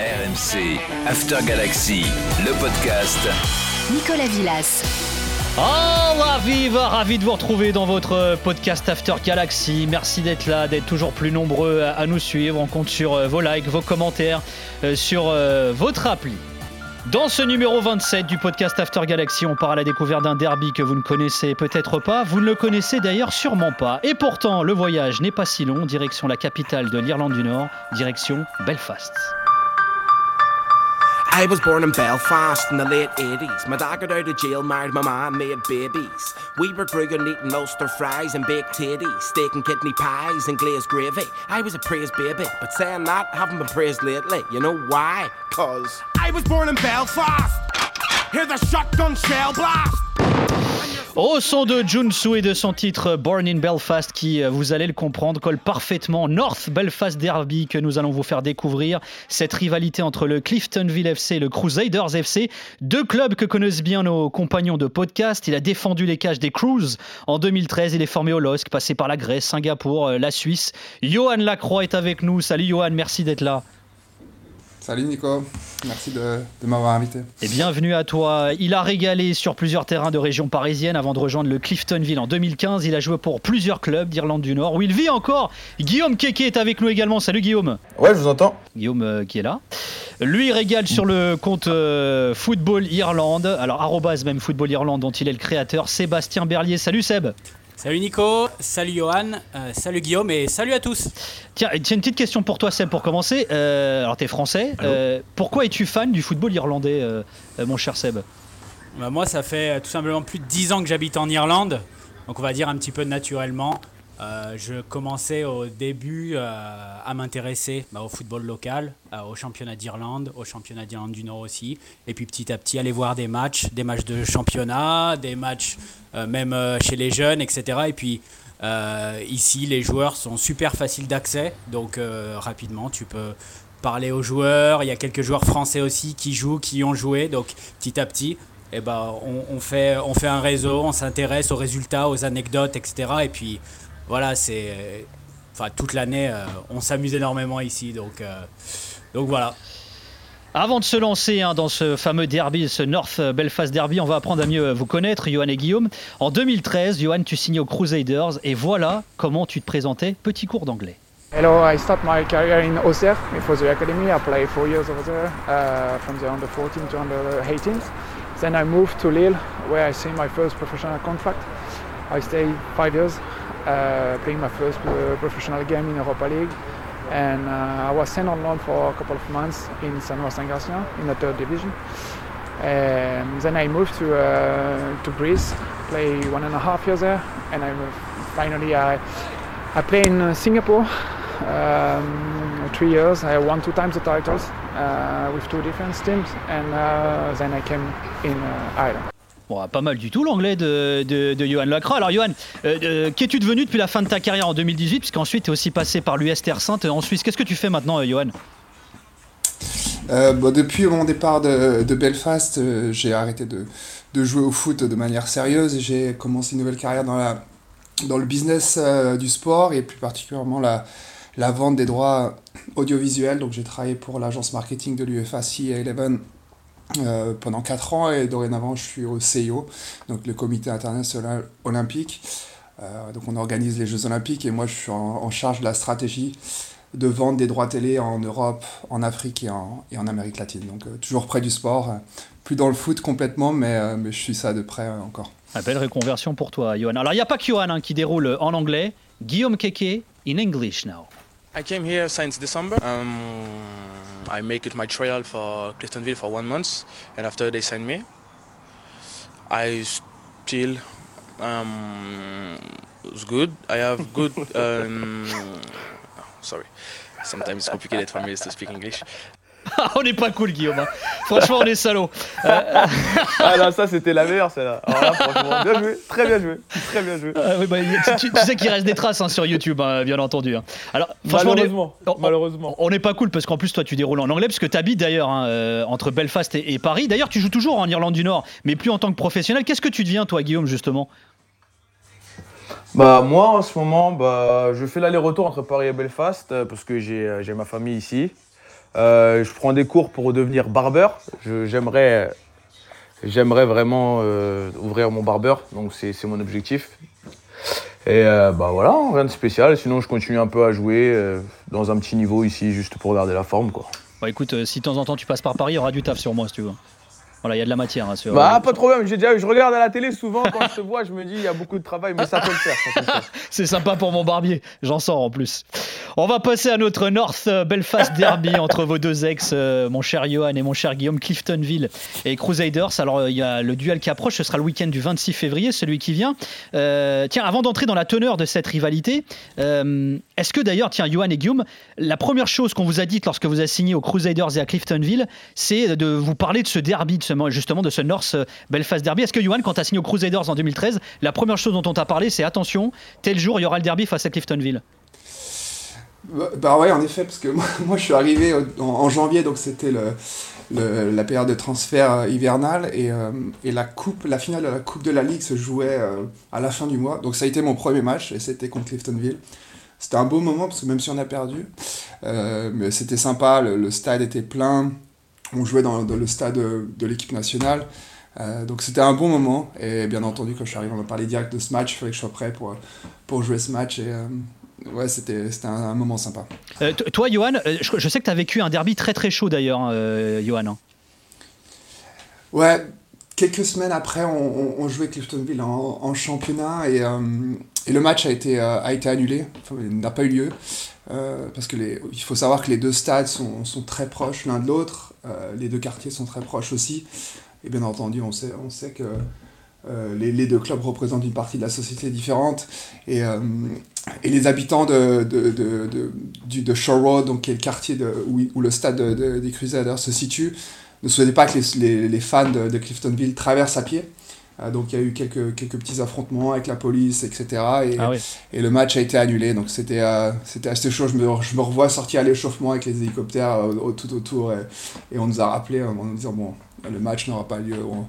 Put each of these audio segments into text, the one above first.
RMC, After Galaxy, le podcast. Nicolas Villas. Oh, ravi, ravi de vous retrouver dans votre podcast After Galaxy. Merci d'être là, d'être toujours plus nombreux à nous suivre. On compte sur euh, vos likes, vos commentaires, euh, sur euh, votre appli. Dans ce numéro 27 du podcast After Galaxy, on part à la découverte d'un derby que vous ne connaissez peut-être pas. Vous ne le connaissez d'ailleurs sûrement pas. Et pourtant, le voyage n'est pas si long. Direction la capitale de l'Irlande du Nord, direction Belfast. I was born in Belfast in the late 80s. My dad got out of jail, married my mom, made babies. We were growing eating Ulster fries and baked titties, steak and kidney pies and glazed gravy. I was a praised baby, but saying that, haven't been praised lately. You know why? Cause I was born in Belfast. Hear the shotgun shell blast. Au son de Junsu et de son titre Born in Belfast, qui, euh, vous allez le comprendre, colle parfaitement North Belfast Derby que nous allons vous faire découvrir. Cette rivalité entre le Cliftonville FC et le Crusaders FC, deux clubs que connaissent bien nos compagnons de podcast. Il a défendu les cages des Crews en 2013. Il est formé au LOSC, passé par la Grèce, Singapour, euh, la Suisse. Johan Lacroix est avec nous. Salut Johan, merci d'être là. Salut Nico, merci de, m'avoir invité. Et bienvenue à toi. Il a régalé sur plusieurs terrains de région parisienne avant de rejoindre le Cliftonville en 2015. Il a joué pour plusieurs clubs d'Irlande du Nord où il vit encore. Guillaume Keke est avec nous également. Salut Guillaume. Ouais, je vous entends. Guillaume euh, qui est là. Lui il régale sur le compte euh, Football Irlande. Alors arrobase même Football Irlande dont il est le créateur. Sébastien Berlier. Salut Seb. Salut Nico, salut Johan, euh, salut Guillaume et salut à tous. Tiens, une petite question pour toi Seb pour commencer. Euh, alors tu es français. Euh, pourquoi es-tu fan du football irlandais, mon cher Seb? Bah, Moi ça fait tout simplement plus de 10 ans que j'habite en Irlande. Donc on va dire un petit peu naturellement. Euh, je commençais au début euh, à m'intéresser bah, au football local, euh, au championnat d'Irlande, au championnat d'Irlande du Nord aussi. Et puis petit à petit, aller voir des matchs, des matchs de championnat, des matchs même chez les jeunes, etc. Et puis ici, les joueurs sont super faciles d'accès. Donc rapidement, tu peux parler aux joueurs. Il y a quelques joueurs français aussi qui jouent, qui ont joué. Donc petit à petit, eh ben, on, on, fait, on fait un réseau, on s'intéresse aux résultats, aux anecdotes, etc. Et puis voilà, c'est. Enfin, toute l'année, euh, on s'amuse énormément ici. Donc, euh, donc voilà. Avant de se lancer hein, dans ce fameux derby, ce North Belfast Derby, on va apprendre à mieux vous connaître, Johan et Guillaume. En 2013, Johan, tu signes aux Crusaders et voilà comment tu te présentais. Petit cours d'anglais. Hello, I start my career in Auxerre. It was the academy. I played four years over there, uh, from the under 14 to under 18. Then I moved to Lille, where I signed my first professional contract. I stayed five years. Uh, playing my first uh, professional game in Europa League. And uh, I was sent on loan for a couple of months in San Juan San Garcia in the third division. And then I moved to uh, to Greece, play one and a half years there, and I finally I I play in Singapore um, three years. I won two times the titles uh, with two different teams, and uh, then I came in uh, Ireland. Pas mal du tout l'anglais de, de, Johan Lacroix. Alors Johan, euh, euh, qu'es-tu devenu depuis la fin de ta carrière en 2018 Puisqu'ensuite tu es aussi passé par l'USTR Sainte en Suisse? Qu'est-ce que tu fais maintenant euh, Johan? Depuis mon départ de, Belfast, j'ai arrêté de, jouer au foot de manière sérieuse et j'ai commencé une nouvelle carrière dans, la, dans le business du sport et plus particulièrement la, la vente des droits audiovisuels. Donc j'ai travaillé pour l'agence marketing de l'UFA C11 euh, pendant 4 ans et dorénavant je suis au CIO, donc le comité international olympique. Euh, donc on organise les Jeux olympiques et moi je suis en, charge de la stratégie de vente des droits télé en Europe, en Afrique et en, et en Amérique latine. Donc euh, toujours près du sport, plus dans le foot complètement, mais, mais je suis ça de près encore. Une belle reconversion pour toi, Johan. Alors il n'y a pas que Johan hein, qui déroule en anglais. Guillaume Keke, in English now. I came here since December. Um, I make it my trial for Cliftonville for one month, and after they sign me, I still um, it's good. I have good. Um, sorry, sometimes it's complicated for me to speak English. on n'est pas cool, Guillaume. Hein. Franchement, on est salaud. Euh, ah non, ça c'était la meilleure, celle-là. franchement, bien joué, très bien joué, très bien joué. Ah bah, tu, sais qu'il reste des traces hein, sur YouTube, hein, bien entendu. Alors, malheureusement, on malheureusement. On n'est pas cool parce qu'en plus, toi, tu déroules en anglais parce que tu habites d'ailleurs euh, entre Belfast et, Paris. D'ailleurs, tu joues toujours en Irlande du Nord, mais plus en tant que professionnel. Qu'est-ce que tu deviens, toi, Guillaume, justement? Bah moi en ce moment bah, je fais l'aller-retour entre Paris et Belfast euh, parce que j'ai ma famille ici. Euh, je prends des cours pour devenir barbeur. J'aimerais j'aimerais vraiment euh, ouvrir mon barbeur, donc c'est mon objectif. Et euh, bah voilà, rien de spécial. Sinon, je continue un peu à jouer dans un petit niveau ici, juste pour garder la forme. Quoi. Bon, écoute, si de temps en temps tu passes par Paris, il y aura du taf sur moi si tu veux. Voilà, il y a de la matière. hein, sur- Bah, pas de problème. J'ai déjà, je regarde à la télé souvent quand je te vois, je me dis il y a beaucoup de travail, mais ça peut le faire. C'est sympa pour mon barbier, j'en sors en plus. On va passer à notre North euh, Belfast Derby entre vos deux ex, euh, mon cher Johan et mon cher Guillaume, Cliftonville et Crusaders. Alors euh, il y a le duel qui approche, ce sera le week-end du 26 février, celui qui vient. Euh, tiens, avant d'entrer dans la teneur de cette rivalité, euh, est-ce que d'ailleurs, tiens, Johan et Guillaume, la première chose qu'on vous a dite lorsque vous avez signé aux Crusaders et à Cliftonville, c'est de vous parler de ce derby, de ce, justement de ce North Belfast Derby. Est-ce que Johan, quand tu as signé aux Crusaders en 2013, la première chose dont on t'a parlé, c'est attention, tel jour, il y aura le derby face à Cliftonville Bah, bah ouais, en effet, parce que moi, moi, je suis arrivé en, janvier, donc c'était le, la période de transfert euh, hivernal et, euh, et la coupe, la finale de la Coupe de la Ligue se jouait euh, à la fin du mois. Donc ça a été mon premier match et c'était contre Cliftonville. C'était un beau moment parce que même si on a perdu, euh, mais c'était sympa, le stade était plein, on jouait dans, dans le stade de, l'équipe nationale. Euh, donc c'était un bon moment et bien entendu quand je suis arrivé on m'a parlé direct de ce match, il fallait que je sois prêt pour, pour jouer ce match et euh, ouais c'était c'était un, un moment sympa. Euh, toi, Johan, euh, je, je sais que tu as vécu un derby très très chaud d'ailleurs, Johan. hein. Ouais, quelques semaines après, on, on- on jouait Cliftonville en, en championnat et, et le match a été, a été annulé, enfin, il n'a pas eu lieu. Euh, parce que il faut savoir que les deux stades sont, sont très proches l'un de l'autre, euh, les deux quartiers sont très proches aussi. Et bien entendu, on sait, on sait que euh, les, les deux clubs représentent une partie de la société différente. Et, et les habitants de, de, de, de, du- de Shore Road, donc, qui est le quartier où, où le stade de- de- des Crusaders se situe, ne souhaitaient pas que les, les, fans de Cliftonville traversent à pied. Euh, donc il y a eu quelques, quelques petits affrontements avec la police, etc. Et, Ah oui. et le match a été annulé. Donc c'était euh, c'était assez chaud. Je me, je me revois sortir à l'échauffement avec les hélicoptères euh, tout autour. Et, et on nous a rappelé en nous disant bon, le match n'aura pas lieu. On,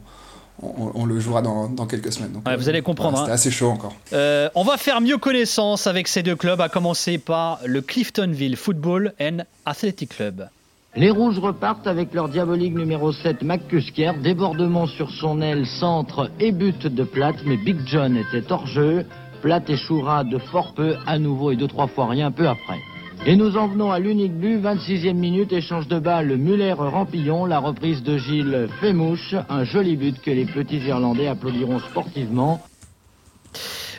on- on le jouera dans, dans quelques semaines. Donc, Ouais, vous allez comprendre, voilà, C'était hein. assez chaud encore. Euh, on va faire mieux connaissance avec ces deux clubs, à commencer par le Cliftonville Football and Athletic Club. Les Rouges repartent avec leur diabolique numéro 7, McCusker. Débordement sur son aile, centre et but de Platt, mais Big John était hors jeu. Platt échouera de fort peu, à nouveau et deux, trois fois rien, peu après. Et nous en venons à l'unique but, 26e minute, échange de balle Muller-Rampillon, la reprise de Gilles fait un joli but que les petits Irlandais applaudiront sportivement.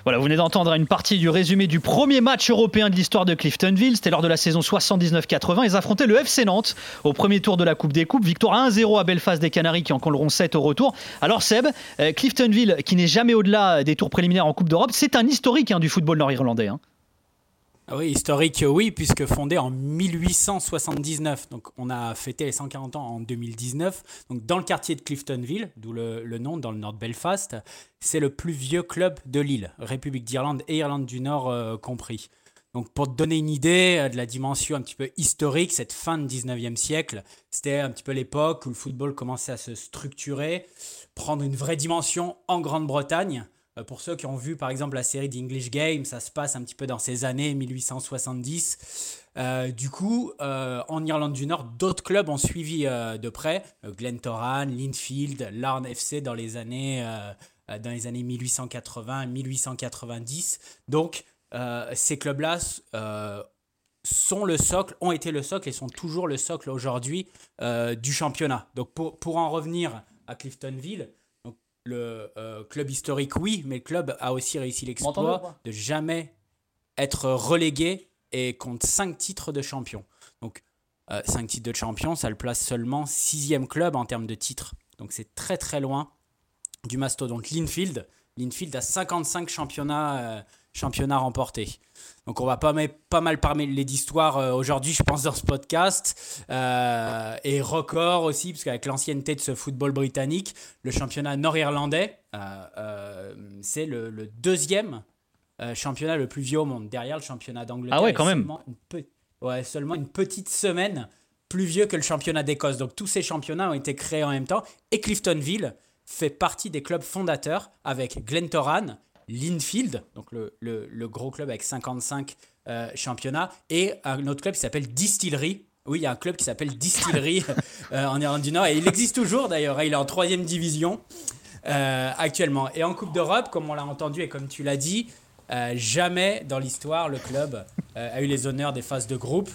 Voilà, vous venez d'entendre une partie du résumé du premier match européen de l'histoire de Cliftonville. C'était lors de la saison 79-80. Ils affrontaient le FC Nantes au premier tour de la Coupe des Coupes. Victoire 1-0 à Belfast des Canaries qui en colleront 7 au retour. Alors Seb, euh, Cliftonville qui n'est jamais au-delà des tours préliminaires en Coupe d'Europe, c'est un historique hein, du football nord-irlandais. hein. Ah Oui, historique, oui, puisque fondé en 1879. Donc, on a fêté les 140 ans en 2019. Donc, dans le quartier de Cliftonville, d'où le, le nom, dans le nord de Belfast, c'est le plus vieux club de l'île, République d'Irlande et Irlande du Nord euh, compris. Donc, pour te donner une idée euh, de la dimension un petit peu historique, cette fin de 19e siècle, c'était un petit peu l'époque où le football commençait à se structurer, prendre une vraie dimension en Grande-Bretagne. Euh, Pour ceux qui ont vu par exemple la série d'English Game, ça se passe un petit peu dans ces années 1870. Euh, du coup, euh, en Irlande du Nord, d'autres clubs ont suivi euh, de près. Glentoran, Linfield, Larne FC dans les années, dans les années 1880-1890. Donc, ces clubs-là sont le socle, ont été le socle et sont toujours le socle aujourd'hui du championnat. Donc, pour, pour en revenir à Cliftonville, le euh, club historique, oui, mais le club a aussi réussi l'exploit de jamais être relégué et compte 5 titres de champion. Donc, 5 titres de champion, ça le place seulement sixième club en termes de titres. Donc, c'est très très loin du mastodonte Linfield. Linfield a 55 championnats, championnats remportés. Donc on va pas, mal- pas mal parler d'histoire euh, aujourd'hui, je pense, dans ce podcast. Euh, et record aussi, parce qu'avec l'ancienneté de ce football britannique, le championnat nord-irlandais, euh, euh, c'est le, le deuxième championnat le plus vieux au monde, derrière le championnat d'Angleterre. Ah ouais, quand même. seulement une ouais, seulement une petite semaine plus vieux que le championnat d'Écosse. Donc tous ces championnats ont été créés en même temps. Et Cliftonville fait partie des clubs fondateurs avec Glentoran, Linfield, donc le, le- le gros club avec 55 euh, championnats, et un autre club qui s'appelle Distillery, Oui, il y a un club qui s'appelle Distillery euh, en Irlande du Nord et il existe toujours d'ailleurs. Hein, il est en troisième division euh, actuellement. Et en Coupe d'Europe, comme on l'a entendu et comme tu l'as dit, euh, jamais dans l'histoire le club a eu les honneurs des phases de groupe.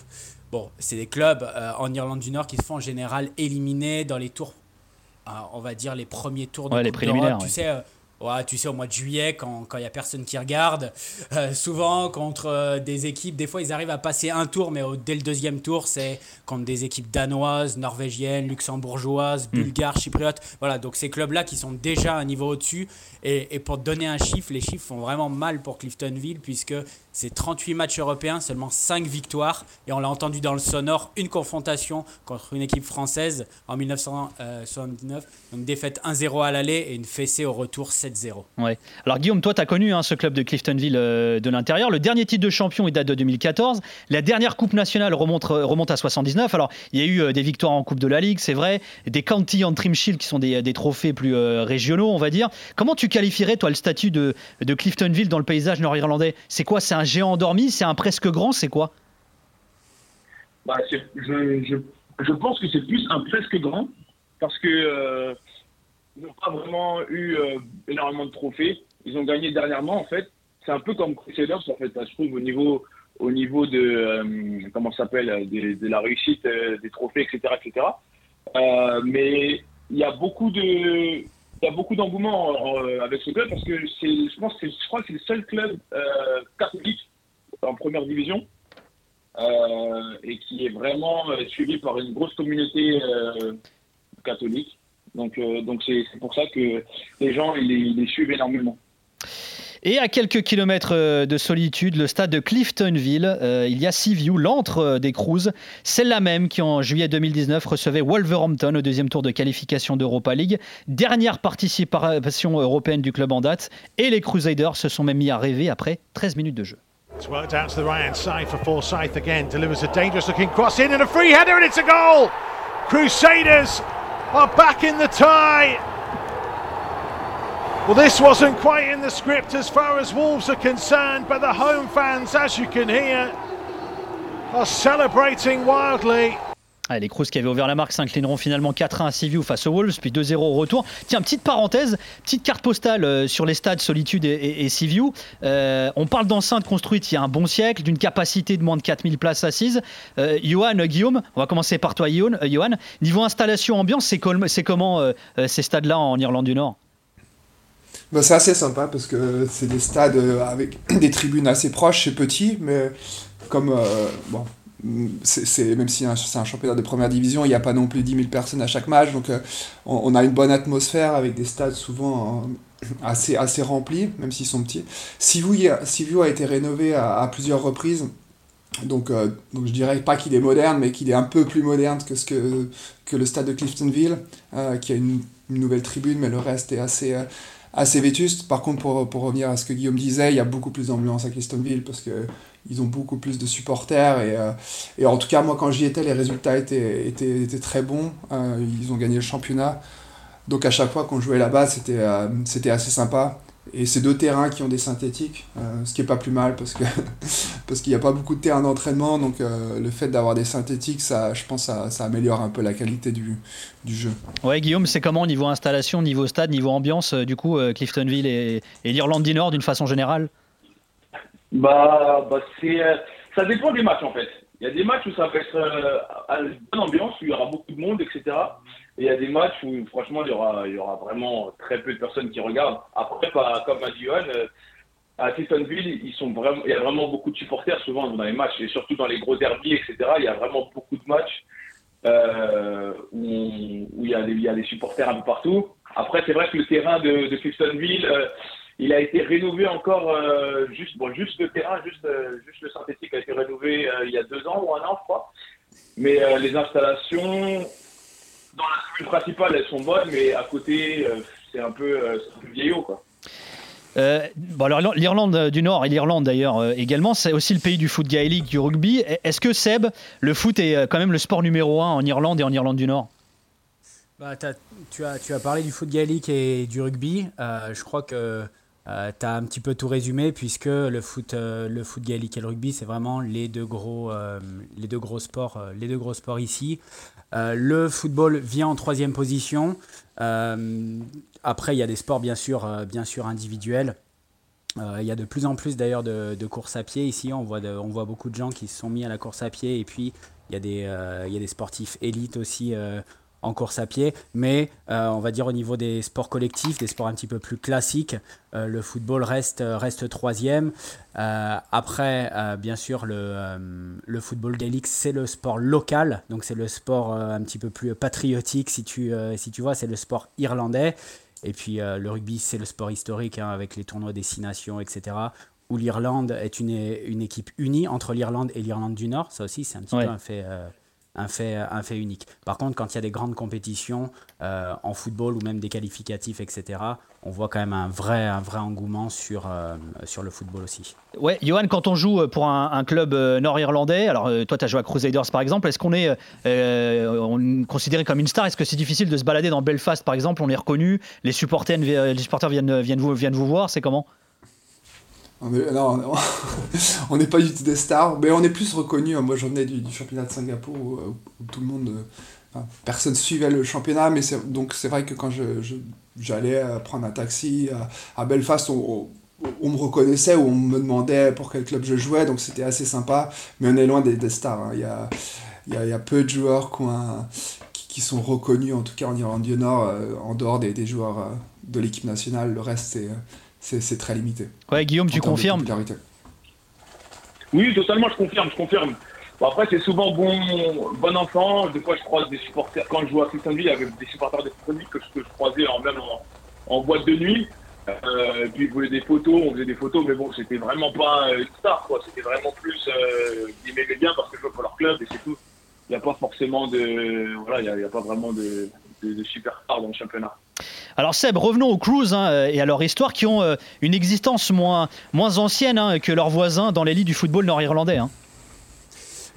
Bon, c'est des clubs en Irlande du Nord qui se font en général éliminer dans les tours, on va dire les premiers tours de ouais, Coupe les préliminaires. Tu sais Ouais, tu sais, au mois de juillet, quand il n'y a personne qui regarde, euh, souvent contre euh, des équipes, des fois ils arrivent à passer un tour, mais dès le deuxième tour, c'est contre des équipes danoises, norvégiennes, luxembourgeoises, hmm. bulgares, chypriotes. Voilà, donc ces clubs-là qui sont déjà un niveau au-dessus. Et, et, pour donner un chiffre, les chiffres font vraiment mal pour Cliftonville, puisque c'est 38 matchs européens, seulement 5 victoires. Et on l'a entendu dans le sonore, une confrontation contre une équipe française en 1979. Donc défaite 1-0 à l'aller et une fessée au retour 7-0. Ouais. Alors Guillaume, toi, tu as connu hein, ce club de Cliftonville euh, de l'intérieur. Le dernier titre de champion, il date de 2014. La dernière Coupe nationale remonte, remonte à 79. Alors, il y a eu euh, des victoires en Coupe de la Ligue, c'est vrai. Des County Trim Shield qui sont des, des trophées plus euh, régionaux, on va dire. Comment tu qualifierais, toi, le statut de, de Cliftonville dans le paysage nord-irlandais? C'est quoi? C'est un géant endormi? C'est un presque grand? C'est quoi? Bah, je, je, je, pense que c'est plus un presque grand parce que euh, n'ont pas vraiment eu euh, énormément de trophées. Ils ont gagné dernièrement en fait. C'est un peu comme Crusaders en fait. Je trouve au niveau au niveau de euh, comment s'appelle de, la réussite euh, des trophées etc etc. mais il y a beaucoup de il y a beaucoup d'engouement avec ce club parce que c'est je pense je crois que c'est le seul club catholique en première division et qui est vraiment suivi par une grosse communauté catholique. Donc, donc c'est pour ça que les gens ils les, suivent énormément. Et à quelques kilomètres de solitude, le stade de Cliftonville, il y a Seaview, l'antre des Cruz, celle-là même qui en juillet 2019 recevait Wolverhampton au deuxième tour de qualification d'Europa League, dernière participation européenne du club en date, et les Crusaders se sont même mis à rêver après 13 minutes de jeu. It's worked out to the right hand side for Forsyth again. Delivers a dangerous looking cross in and a free header, and it's a goal! Crusaders are back in the tie. Well, this wasn't quite in the script as far as Wolves are concerned, but the home fans, as you can hear, are celebrating wildly. Les Cruz qui avaient ouvert la marque s'inclineront finalement 4-1 à Seaview face aux Wolves, puis 2-0 au retour. Tiens, petite parenthèse, petite carte postale euh, sur les stades Solitude et, et, Seaview. Euh, on parle d'enceintes construites il y a un bon siècle, d'une capacité de moins de 4000 places assises. Euh, Johan, Guillaume, on va commencer par toi, Johan. Johan niveau installation, ambiance, c'est comment ces stades-là en Irlande du Nord? Bah, c'est assez sympa parce que c'est des stades avec des tribunes assez proches, c'est petit, mais comme bon, c'est même si c'est un championnat de première division, il n'y a pas non plus 10 000 personnes à chaque match, donc euh, on, a une bonne atmosphère avec des stades souvent euh, assez, assez remplis, même s'ils sont petits. Sivu a été rénové à, plusieurs reprises, donc, euh, donc je dirais pas qu'il est moderne, mais qu'il est un peu plus moderne que, ce que, que le stade de Cliftonville, qui a une, une, nouvelle tribune, mais le reste est assez assez vétuste. Par contre, pour, pour, revenir à ce que Guillaume disait, il y a beaucoup plus d'ambiance à Cliftonville parce que ils ont beaucoup plus de supporters. Et, euh, et en tout cas, moi, quand j'y étais, les résultats étaient, étaient, étaient très bons. Euh, ils ont gagné le championnat. Donc à chaque fois qu'on jouait là-bas, c'était euh, c'était assez sympa. Et c'est deux terrains qui ont des synthétiques, ce qui est pas plus mal parce que parce qu'il n'y a pas beaucoup de terrains d'entraînement, donc le fait d'avoir des synthétiques, ça, je pense, ça, ça améliore un peu la qualité du, du jeu. Ouais, Guillaume, c'est comment niveau installation, niveau stade, niveau ambiance, du coup, Cliftonville et, et l'Irlande du Nord d'une façon générale? Bah, bah c'est, euh, ça dépend des matchs en fait. Il y a des matchs où ça va être euh, une bonne ambiance, où il y aura beaucoup de monde, etc. Et il y a des matchs où franchement il y aura, il y aura vraiment très peu de personnes qui regardent. Après, pas, comme a dit Johan, euh, à Cliftonville, ils sont vraiment, il y a vraiment beaucoup de supporters souvent dans les matchs, et surtout dans les gros derbies, etc. Il y a vraiment beaucoup de matchs euh, où, où, il, y a des, il y a des supporters un peu partout. Après, c'est vrai que le terrain de, de euh, il a été rénové encore, euh, juste, bon, juste le terrain, juste, euh, juste le synthétique a été rénové euh, il y a deux ans ou un an, je crois. Mais les installations, dans la commune principale, elles sont bonnes, mais à côté, c'est un, peu, un peu vieillot, quoi. bon alors l'Irlande du Nord et l'Irlande d'ailleurs également, c'est aussi le pays du foot gaélique, du rugby. Est-ce que Seb, le foot est quand même le sport numéro un en Irlande et en Irlande du Nord? Bah, tu, as, tu as parlé du foot gaélique et du rugby. je crois que Euh, tu as un petit peu tout résumé puisque le foot, euh, le foot gaélique et le rugby, c'est vraiment les deux gros, euh, les deux gros sports, euh, les deux gros sports ici. Le football vient en troisième position. Après, il y a des sports bien sûr, bien sûr individuels. Il y a de plus en plus d'ailleurs de, de courses à pied ici. On voit, de- on voit beaucoup de gens qui se sont mis à la course à pied et puis il y a des, il y a des sportifs élites aussi en course à pied. Mais euh, on va dire au niveau des sports collectifs, des sports un petit peu plus classiques, euh, le football reste, reste troisième. Euh, après, euh, bien sûr, le, euh, le football gaélique, c'est le sport local. Donc c'est le sport euh, un petit peu plus patriotique, si tu, euh, si tu vois, c'est le sport irlandais. Et puis euh, le rugby, c'est le sport historique hein, avec les tournois des Six Nations, etc. Où l'Irlande est une, une équipe unie entre l'Irlande et l'Irlande du Nord. Ça aussi, c'est un petit Ouais. peu un fait, euh, un, fait, un fait unique. Par contre, quand il y a des grandes compétitions euh, en football ou même des qualificatifs, etc., on voit quand même un vrai, un vrai engouement sur, euh, sur le football aussi. Ouais, Johan, quand on joue pour un, club euh, nord-irlandais, alors toi tu as joué à Crusaders par exemple, est-ce qu'on est, on considéré comme une star? Est-ce que c'est difficile de se balader dans Belfast par exemple? On est reconnu, les supporters, les supporters viennent, viennent, vous, viennent vous voir, c'est comment? On est- non, on n'est pas du tout des stars, mais on est plus reconnus. Moi, j'en venais du, du championnat de Singapour où, où tout le monde. euh, enfin, personne suivait le championnat, mais donc c'est vrai que quand je, je- j'allais euh, prendre un taxi à, Belfast, on, on- me reconnaissait ou on me demandait pour quel club je jouais, donc c'était assez sympa, mais on est loin des, des stars. hein. Il y, a, y a, peu de joueurs qui, qui, sont reconnus, en tout cas en Irlande du Nord, euh, en dehors des, des joueurs euh, de l'équipe nationale. Le reste, c'est, euh, c'est, c'est très limité. Ouais, Guillaume, tu confirmes. Oui, totalement, je confirme, je confirme. Bon, après, c'est souvent bon, bon enfant. Des fois, je croise des supporters. Quand je joue à Cliftonville, il y avait des supporters de Cliftonville que, je- que je croisais en, même en, en boîte de nuit. Euh, puis, ils voulaient des photos, on faisait des photos, mais bon, c'était vraiment pas euh, une star, quoi. C'était vraiment plus. Euh, ils m'aimaient bien parce que je jouais pour leur club et c'est tout. Il n'y a pas forcément de. Voilà, il n'y a pas vraiment de, de, dans le championnat. Alors Seb, revenons aux Cruise hein, euh, et à leur histoire qui ont euh, une existence moins, moins ancienne hein, que leurs voisins dans l'élite du football nord-irlandais. hein.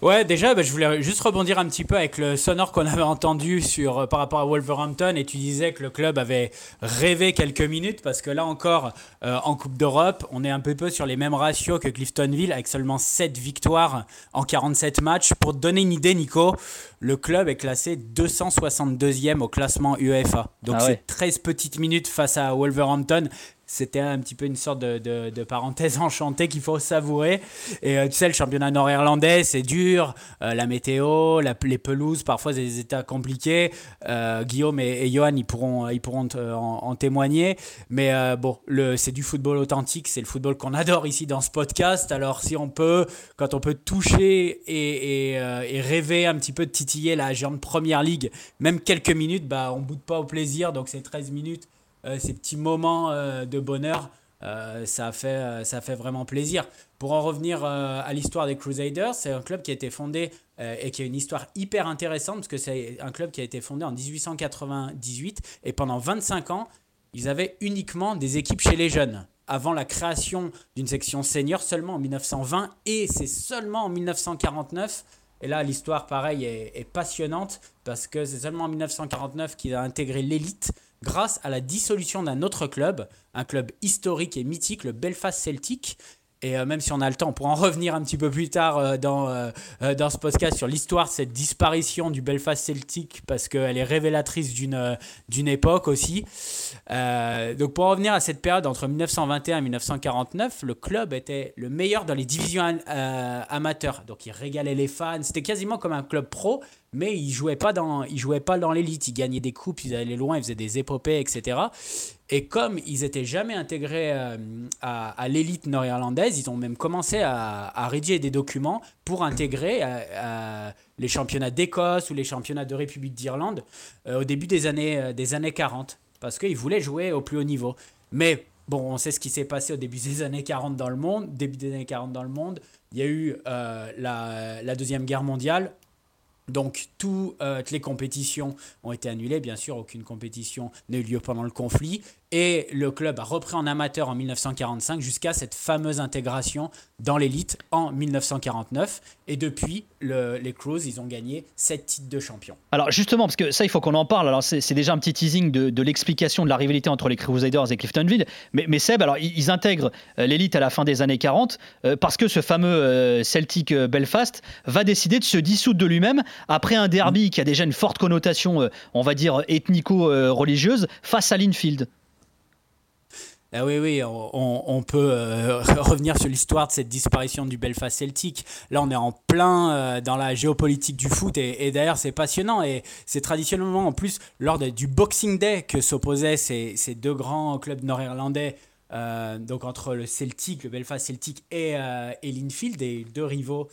Ouais, déjà, bah, je voulais juste rebondir un petit peu avec le sonore qu'on avait entendu sur, euh, par rapport à Wolverhampton. Et tu disais que le club avait rêvé quelques minutes parce que là encore, euh, en Coupe d'Europe, on est un peu peu sur les mêmes ratios que Cliftonville avec seulement 7 victoires en 47 matchs. Pour te donner une idée, Nico, le club est classé 262e au classement UEFA. Donc Ah ouais. c'est 13 petites minutes face à Wolverhampton. C'était un petit peu une sorte de, de- parenthèse enchantée qu'il faut savourer. Et euh, tu sais, le championnat nord-irlandais, c'est dur. Euh, la météo, la- les pelouses, parfois des états compliqués. Euh, Guillaume et, Johan, ils pourront, ils pourront en, témoigner. Mais euh, bon, c'est du football authentique. C'est le football qu'on adore ici dans ce podcast. Alors si on peut, quand on peut toucher et, et, euh, rêver un petit peu de titiller la géante première ligue, même quelques minutes, bah, on boude pas au plaisir. Donc c'est 13 minutes euh, ces petits moments euh, de bonheur, euh, ça, fait, euh, ça fait vraiment plaisir. Pour en revenir euh, à l'histoire des Crusaders, c'est un club qui a été fondé euh, et qui a une histoire hyper intéressante parce que c'est un club qui a été fondé en 1898 et pendant 25 ans, ils avaient uniquement des équipes chez les jeunes. Avant la création d'une section senior seulement en 1920 et c'est seulement en 1949 et là, l'histoire, pareil, est, est passionnante parce que c'est seulement en 1949 qu'il a intégré l'élite grâce à la dissolution d'un autre club, un club historique et mythique, le Belfast Celtic. Et euh, même si on a le temps, on pourra en revenir un petit peu plus tard euh, dans, euh, dans ce podcast sur l'histoire de cette disparition du Belfast Celtic parce qu'elle est révélatrice d'une d'une époque aussi. Donc pour en revenir à cette période entre 1921 et 1949, le club était le meilleur dans les divisions amateurs. Donc il régalait les fans. C'était quasiment comme un club pro, mais il jouait pas dans, il jouait pas dans l'élite. Il gagnait des coupes, ils allaient loin, ils faisaient des épopées, etc. Et comme ils étaient jamais intégrés euh, à, l'élite nord-irlandaise, ils ont même commencé à, à rédiger des documents pour intégrer euh, euh, les championnats d'Écosse ou les championnats de République d'Irlande au début des années, des années 40, parce qu'ils voulaient jouer au plus haut niveau. Mais bon, on sait ce qui s'est passé au début des années 40 dans le monde. Début des années 40 dans le monde, il y a eu la, la Deuxième Guerre mondiale. Donc tout, toutes les compétitions ont été annulées, bien sûr, aucune compétition n'a eu lieu pendant le conflit. Et le club a repris en amateur en 1945 jusqu'à cette fameuse intégration dans l'élite en 1949. Et depuis, les Crews, ils ont gagné 7 titres de champion. Alors justement, parce que ça, il faut qu'on en parle. Alors c'est déjà un petit teasing de, l'explication de la rivalité entre les Crusaders et Cliftonville. Mais, Seb, alors ils, intègrent euh, l'élite à la fin des années 40 euh, parce que ce fameux euh, Celtic Belfast va décider de se dissoudre de lui-même après un derby qui a déjà une forte connotation, on va dire, ethnico-religieuse face à Linfield. Ah oui, oui, on, peut euh, revenir sur l'histoire de cette disparition du Belfast Celtic. Là, on est en plein euh, dans la géopolitique du foot et, d'ailleurs, c'est passionnant et c'est traditionnellement en plus lors du Boxing Day que s'opposaient ces, ces, deux grands clubs nord-irlandais euh, donc entre le Celtic, le Belfast Celtic et, euh, et Linfield, des deux rivaux.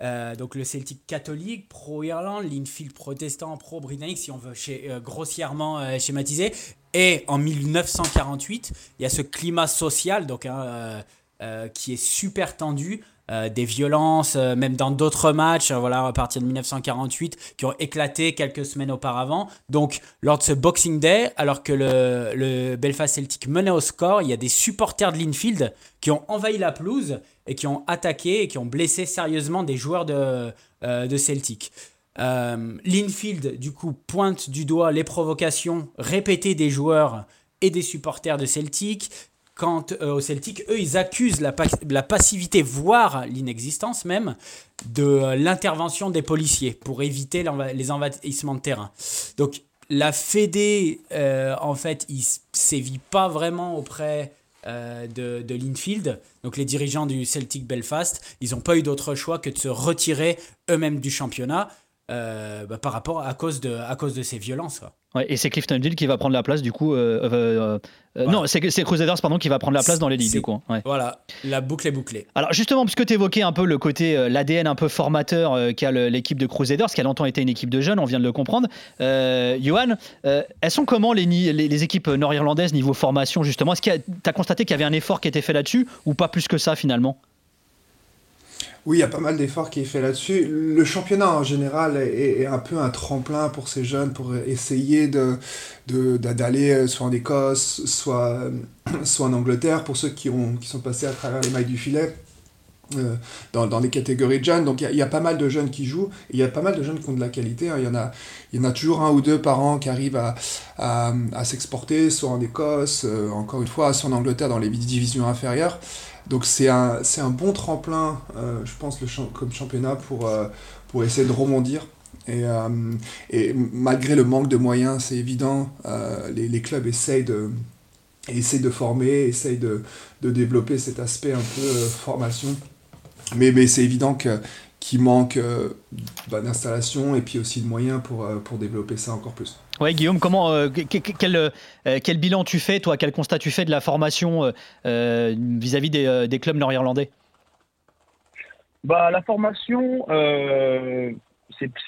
Euh, donc le Celtic catholique, pro-Irlande, Linfield protestant, pro-britannique, si on veut grossièrement schématiser. Et en 1948, il y a ce climat social donc, hein, qui est super tendu euh, des violences, euh, même dans d'autres matchs, euh, voilà, à partir de 1948, qui ont éclaté quelques semaines auparavant. Donc, lors de ce Boxing Day, alors que le, Belfast Celtic menait au score, il y a des supporters de Linfield qui ont envahi la pelouse et qui ont attaqué et qui ont blessé sérieusement des joueurs de Celtic. Linfield, du coup, pointe du doigt les provocations répétées des joueurs et des supporters de Celtic quant euh, aux Celtics, eux, ils accusent la, passivité, voire l'inexistence même, de euh, l'intervention des policiers pour éviter les envahissements de terrain. Donc la Fédé, euh, en fait, il sévit pas vraiment auprès de, de Linfield. Donc les dirigeants du Celtic Belfast, ils n'ont pas eu d'autre choix que de se retirer eux-mêmes du championnat. Bah, par rapport à cause de, à cause de ces violences. Ouais, et c'est Cliftonville qui va prendre la place du coup euh, euh, non, c'est Crusaders pardon, qui va prendre la place dans l'élite du coup. Voilà, la boucle est bouclée. Alors justement, puisque tu évoquais un peu le côté, euh, l'ADN un peu formateur euh, qu'a l'équipe de Crusaders, qui a longtemps été une équipe de jeunes, on vient de le comprendre. Johan, elles sont comment les, les, équipes nord-irlandaises niveau formation justement? Est-ce que tu as constaté qu'il y avait un effort qui était fait là-dessus ou pas plus que ça finalement? Oui, il y a pas mal d'efforts qui est fait là-dessus. Le championnat en général est, un peu un tremplin pour ces jeunes pour essayer d'aller euh, soit en Écosse, soit, euh, soit en Angleterre, pour ceux qui, ont, qui sont passés à travers les mailles du filet. Euh, dans, dans les catégories de jeunes. Donc il y, a pas mal de jeunes qui jouent, il y a pas mal de jeunes qui ont de la qualité. Hein. Il y, en a, y en a toujours un ou deux par an qui arrivent à, à s'exporter, soit en Écosse, encore une fois, soit en Angleterre dans les divisions inférieures. Donc c'est un, un bon tremplin, euh, je pense, le comme championnat pour, euh, pour essayer de rebondir. Et, euh, et, malgré le manque de moyens, c'est évident, les, les, clubs essayent de, essayent de former, essayent de, de développer cet aspect un peu formation. Mais, mais c'est évident que, qu'il manque bah, d'installation et puis aussi de moyens pour, pour développer ça encore plus. Ouais, Guillaume, comment, euh, quel, euh, quel, bilan tu fais, toi, quel constat tu fais de la formation euh, vis-à-vis des, clubs nord-irlandais? Bah, La formation,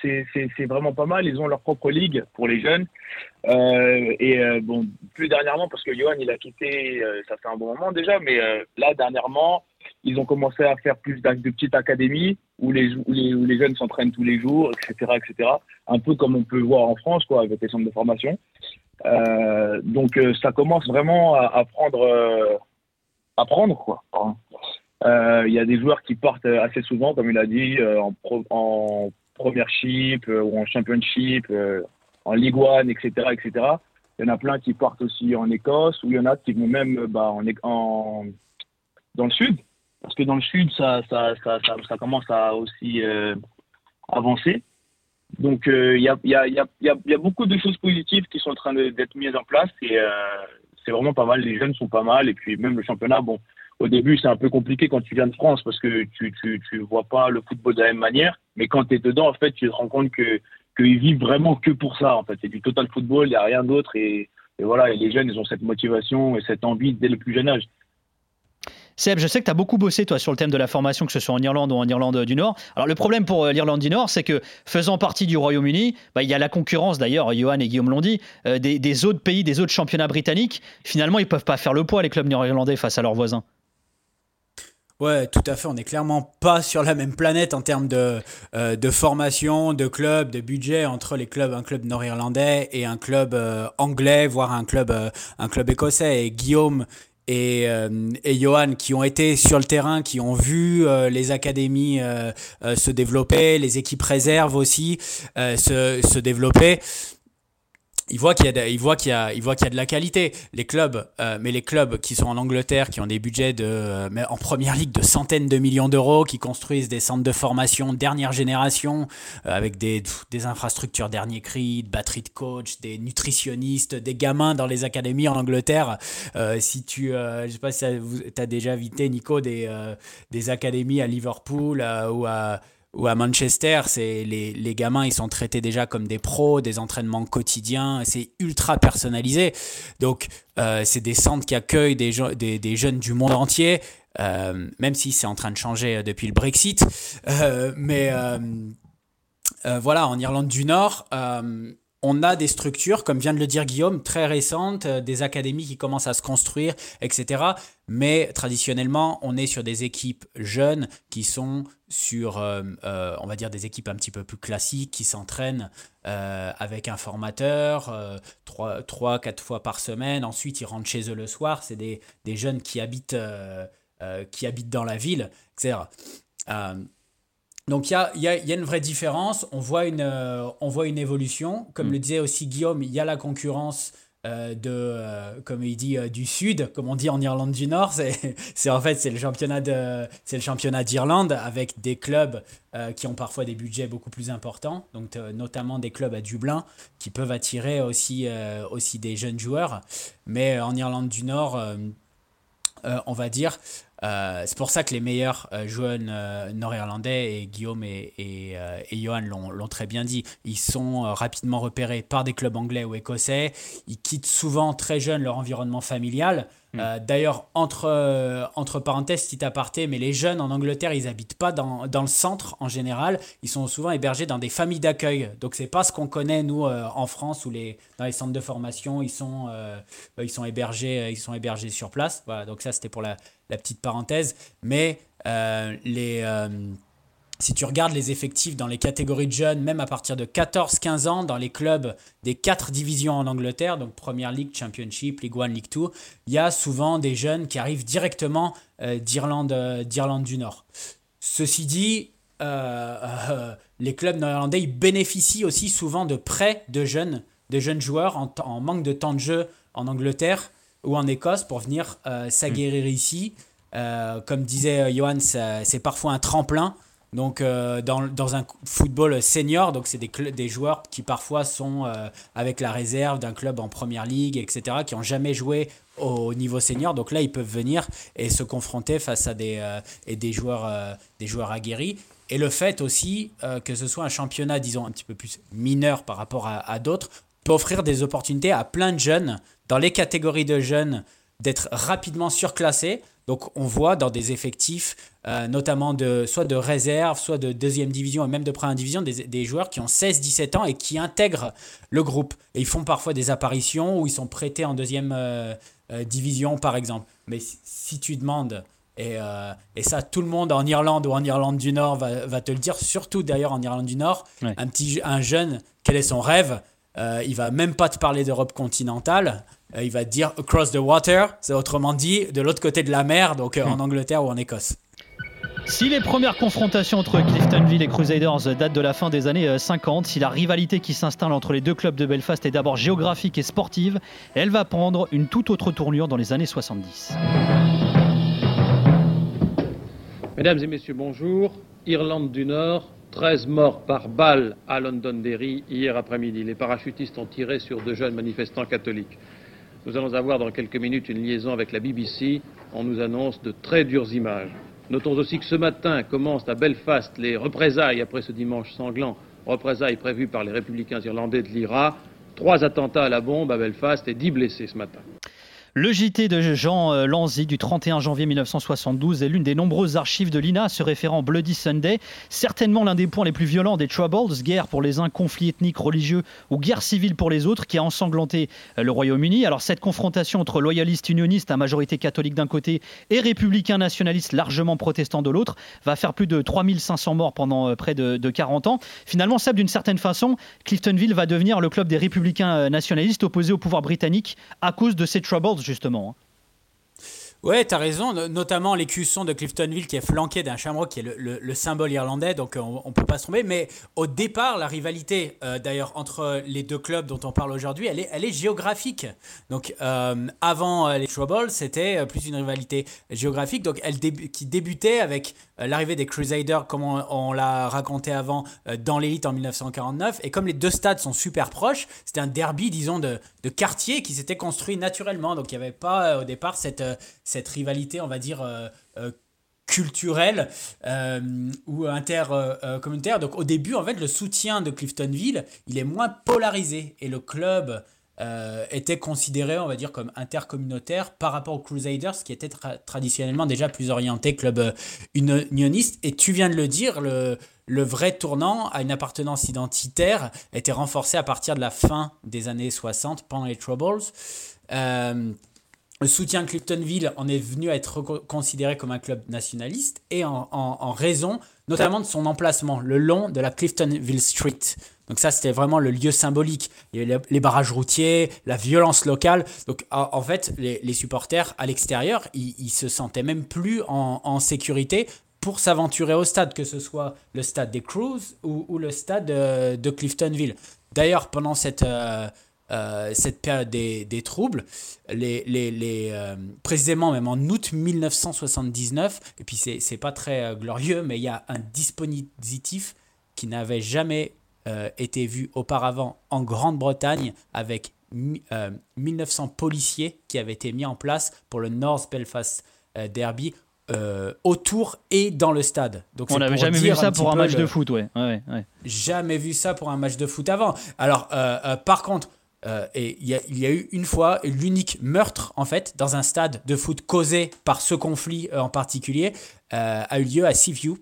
c'est vraiment pas mal. Ils ont leur propre ligue pour les jeunes. et bon, plus dernièrement, parce que Johan, il a quitté, ça fait un bon moment déjà, mais là, dernièrement, ils ont commencé à faire plus de petites académies où les, jeunes s'entraînent tous les jours, etc., etc. Un peu comme on peut voir en France, avec les centres de formation. Euh, donc euh, ça commence vraiment à, prendre, euh, à prendre quoi. Il y a des joueurs qui partent assez souvent, comme il a dit, en, pro, en Premiership ou en Championship, en League One, etc., etc. Il y en a plein qui partent aussi en Écosse, ou il y en a qui vont même bah, en, dans le sud, parce que dans le sud, ça, ça, ça, commence à aussi euh, avancer. Donc, euh, il y, a, y, a, beaucoup de choses positives qui sont en train d'être mises en place et euh, c'est vraiment pas mal. Les jeunes sont pas mal et puis même le championnat, bon, au début, c'est un peu compliqué quand tu viens de France parce que tu, tu, tu vois pas le football de la même manière. Mais quand tu es dedans, en fait, tu te rends compte que qu'ils vivent vraiment que pour ça. En fait, c'est du total football, il n'y a rien d'autre et, et, voilà. Et les jeunes, ils ont cette motivation et cette envie dès le plus jeune âge. Seb, je sais que tu as beaucoup bossé toi sur le thème de la formation, que ce soit en Irlande ou en Irlande du Nord. Alors le problème pour euh, l'Irlande du Nord, c'est que faisant partie du Royaume-Uni, bah, il y a la concurrence d'ailleurs, Johan et Guillaume l'ont dit, euh, des, autres pays, des autres championnats britanniques. Finalement, ils peuvent pas faire le poids les clubs nord-irlandais face à leurs voisins. Ouais, tout à fait. On n'est clairement pas sur la même planète en termes de, euh, de formation, de club, de budget entre les clubs, un club nord-irlandais et un club anglais, voire un club, un club écossais. Guillaume et, et Johan qui ont été sur le terrain, qui ont vu les académies se développer, les équipes réserves aussi se, se développer il voit qu'il y a, il voit qu'il y a, il voit qu'il y a de la qualité. Les clubs, euh, mais les clubs qui sont en Angleterre, qui ont des budgets de, euh, en première ligue de centaines de millions d'euros, qui construisent des centres de formation dernière génération euh, avec des, des infrastructures dernier cri, de batteries de coach, des nutritionnistes, des gamins dans les académies en Angleterre. si tu, je sais pas si tu as déjà invité Nico des, des académies à Liverpool ou à ou à Manchester, c'est les, les, gamins, ils sont traités déjà comme des pros, des entraînements quotidiens, c'est ultra personnalisé. Donc, euh, c'est des centres qui accueillent des, des, jeunes du monde entier, euh, même si c'est en train de changer euh, depuis le Brexit. mais voilà, en Irlande du Nord, on a des structures, comme vient de le dire Guillaume, très récentes, des académies qui commencent à se construire, etc. Mais traditionnellement, on est sur des équipes jeunes qui sont sur, euh, euh, on va dire, des équipes un petit peu plus classiques, qui s'entraînent avec un formateur, trois, trois, quatre fois par semaine. Ensuite, ils rentrent chez eux le soir. C'est des, jeunes qui habitent, qui habitent dans la ville, etc. Donc il y a, y a, une vraie différence, on voit une, euh, on voit une évolution. Comme le mm. disait aussi Guillaume, il y a la concurrence euh, de, euh, comme il dit, du Sud, comme on dit en Irlande du Nord. C'est en fait le championnat de, c'est le championnat d'Irlande avec des clubs qui ont parfois des budgets beaucoup plus importants, donc notamment des clubs à Dublin qui peuvent attirer aussi, aussi des jeunes joueurs. Mais en Irlande du Nord, on va dire, euh, c'est pour ça que les meilleurs euh, jeunes euh, nord-irlandais, et Guillaume et, et, et Johan l'ont très bien dit, ils sont rapidement repérés par des clubs anglais ou écossais. Ils quittent souvent très jeunes leur environnement familial Mm. Euh, d'ailleurs, entre, euh, entre parenthèses, petit aparté, mais les jeunes en Angleterre, ils habitent pas dans, dans, le centre en général. Ils sont souvent hébergés dans des familles d'accueil. Donc, c'est pas ce qu'on connaît, nous, euh, en France, où les, dans les centres de formation, ils sont, ils sont, hébergés, ils sont hébergés sur place. Voilà, donc ça, c'était pour la, la, petite parenthèse. Mais les si tu regardes les effectifs dans les catégories de jeunes, même à partir de 14-15 ans, dans les clubs des quatre divisions en Angleterre, donc Premier League, Championship, League One, League Two, il y a souvent des jeunes qui arrivent directement euh, d'Irlande, euh, du Nord. Ceci dit, euh, les clubs néerlandais ils bénéficient aussi souvent de prêts de jeunes, de jeunes joueurs en, en, manque de temps de jeu en Angleterre ou en Écosse pour venir s'aguerrir ici. comme disait Johan, c'est parfois un tremplin donc euh, dans, dans, un football senior, donc c'est des, des joueurs qui parfois sont euh, avec la réserve d'un club en première ligue, etc., qui n'ont jamais joué au niveau senior. Donc là, ils peuvent venir et se confronter face à des, euh, et des, joueurs, des joueurs aguerris. Et le fait aussi que ce soit un championnat, disons, un petit peu plus mineur par rapport à, à d'autres, peut offrir des opportunités à plein de jeunes, dans les catégories de jeunes, d'être rapidement surclassés donc on voit dans des effectifs, euh, notamment de, soit de réserve, soit de deuxième division et même de première division, des, joueurs qui ont 16-17 ans et qui intègrent le groupe. Et ils font parfois des apparitions où ils sont prêtés en deuxième euh, euh, division par exemple. Mais si, tu demandes, et, et, ça tout le monde en Irlande ou en Irlande du Nord va, te le dire, surtout d'ailleurs en Irlande du Nord, un, petit, un jeune, quel est son rêve? Il va même pas te parler d'Europe continentale. Euh, il va dire across the water, c'est autrement dit de l'autre côté de la mer, donc euh, en hmm. Angleterre ou en Écosse. Si les premières confrontations entre Cliftonville et Crusaders datent de la fin des années 50, euh, si la rivalité qui s'installe entre les deux clubs de Belfast est d'abord géographique et sportive, elle va prendre une toute autre tournure dans les années 70. Mesdames et messieurs, bonjour. Irlande du Nord, 13 morts par balle à Londonderry hier après-midi. Les parachutistes ont tiré sur deux jeunes manifestants catholiques. Nous allons avoir dans quelques minutes une liaison avec la BBC. On nous annonce de très dures images. Notons aussi que ce matin commencent à Belfast les représailles après ce dimanche sanglant, représailles prévues par les républicains irlandais de l'IRA. Trois attentats à la bombe à Belfast et dix blessés ce matin. Le JT de Jean euh, Lanzy du 31 janvier 1972 est l'une des nombreuses archives de l'INA se référant Bloody Sunday, certainement l'un des points les plus violents des Troubles, guerre pour les uns, conflits ethniques, religieux ou guerre civile pour les autres, qui a ensanglanté euh, le Royaume-Uni. Alors cette confrontation entre loyalistes unionistes à majorité catholique d'un côté et républicains nationalistes largement protestants de l'autre va faire plus de 3500 morts pendant euh, près de, de 40 ans. Finalement, Seb, d'une certaine façon, Cliftonville va devenir le club des républicains nationalistes opposés au pouvoir britannique à cause de ces Troubles justement. Hein. Ouais, tu as raison, notamment l'écusson de Cliftonville qui est flanqué d'un Shamrock qui est le, symbole irlandais, donc euh, on ne peut pas se tromper. Mais au départ, la rivalité, euh, d'ailleurs, entre les deux clubs dont on parle aujourd'hui, elle est, elle est géographique. Donc euh, avant les Troubles, c'était plus une rivalité géographique, donc elle qui débutait avec l'arrivée des Crusaders, comme on, l'a raconté avant, dans l'élite en 1949. Et comme les deux stades sont super proches, c'était un derby, disons, de, de quartier qui s'était construit naturellement. Donc il n'y avait pas au départ cette cette rivalité, on va dire, euh, euh, culturelle euh, ou intercommunautaire. Donc au début, en fait, le soutien de Cliftonville, il est moins polarisé et le club était considéré, on va dire, comme intercommunautaire par rapport aux Crusaders, qui était traditionnellement déjà plus orienté club unioniste. Et tu viens de le dire, le, vrai tournant à une appartenance identitaire était renforcé à partir de la fin des années 60, pendant les Troubles. Le soutien Cliftonville en est venu à être considéré comme un club nationaliste et en, raison notamment de son emplacement le long de la Cliftonville Street. Donc ça, c'était vraiment le lieu symbolique. Les barrages routiers, la violence locale. Donc en, fait, les, supporters à l'extérieur, ils, se sentaient même plus en, sécurité pour s'aventurer au stade, que ce soit le stade des Crews ou, le stade de, Cliftonville. D'ailleurs, pendant cette, euh, euh, cette période des, troubles, les, les, euh, précisément même en août 1979, et puis c'est pas très euh, glorieux, mais il y a un dispositif qui n'avait jamais été vu auparavant en Grande-Bretagne avec 1900 policiers qui avaient été mis en place pour le North Belfast Derby autour et dans le stade. Donc on n'avait jamais vu ça pour un match de foot, ouais. Jamais vu ça pour un match de foot avant. Alors, par contre, euh, et il y, a eu une fois l'unique meurtre, en fait, dans un stade de foot causé par ce conflit euh, en particulier, euh, a eu lieu à Seaview,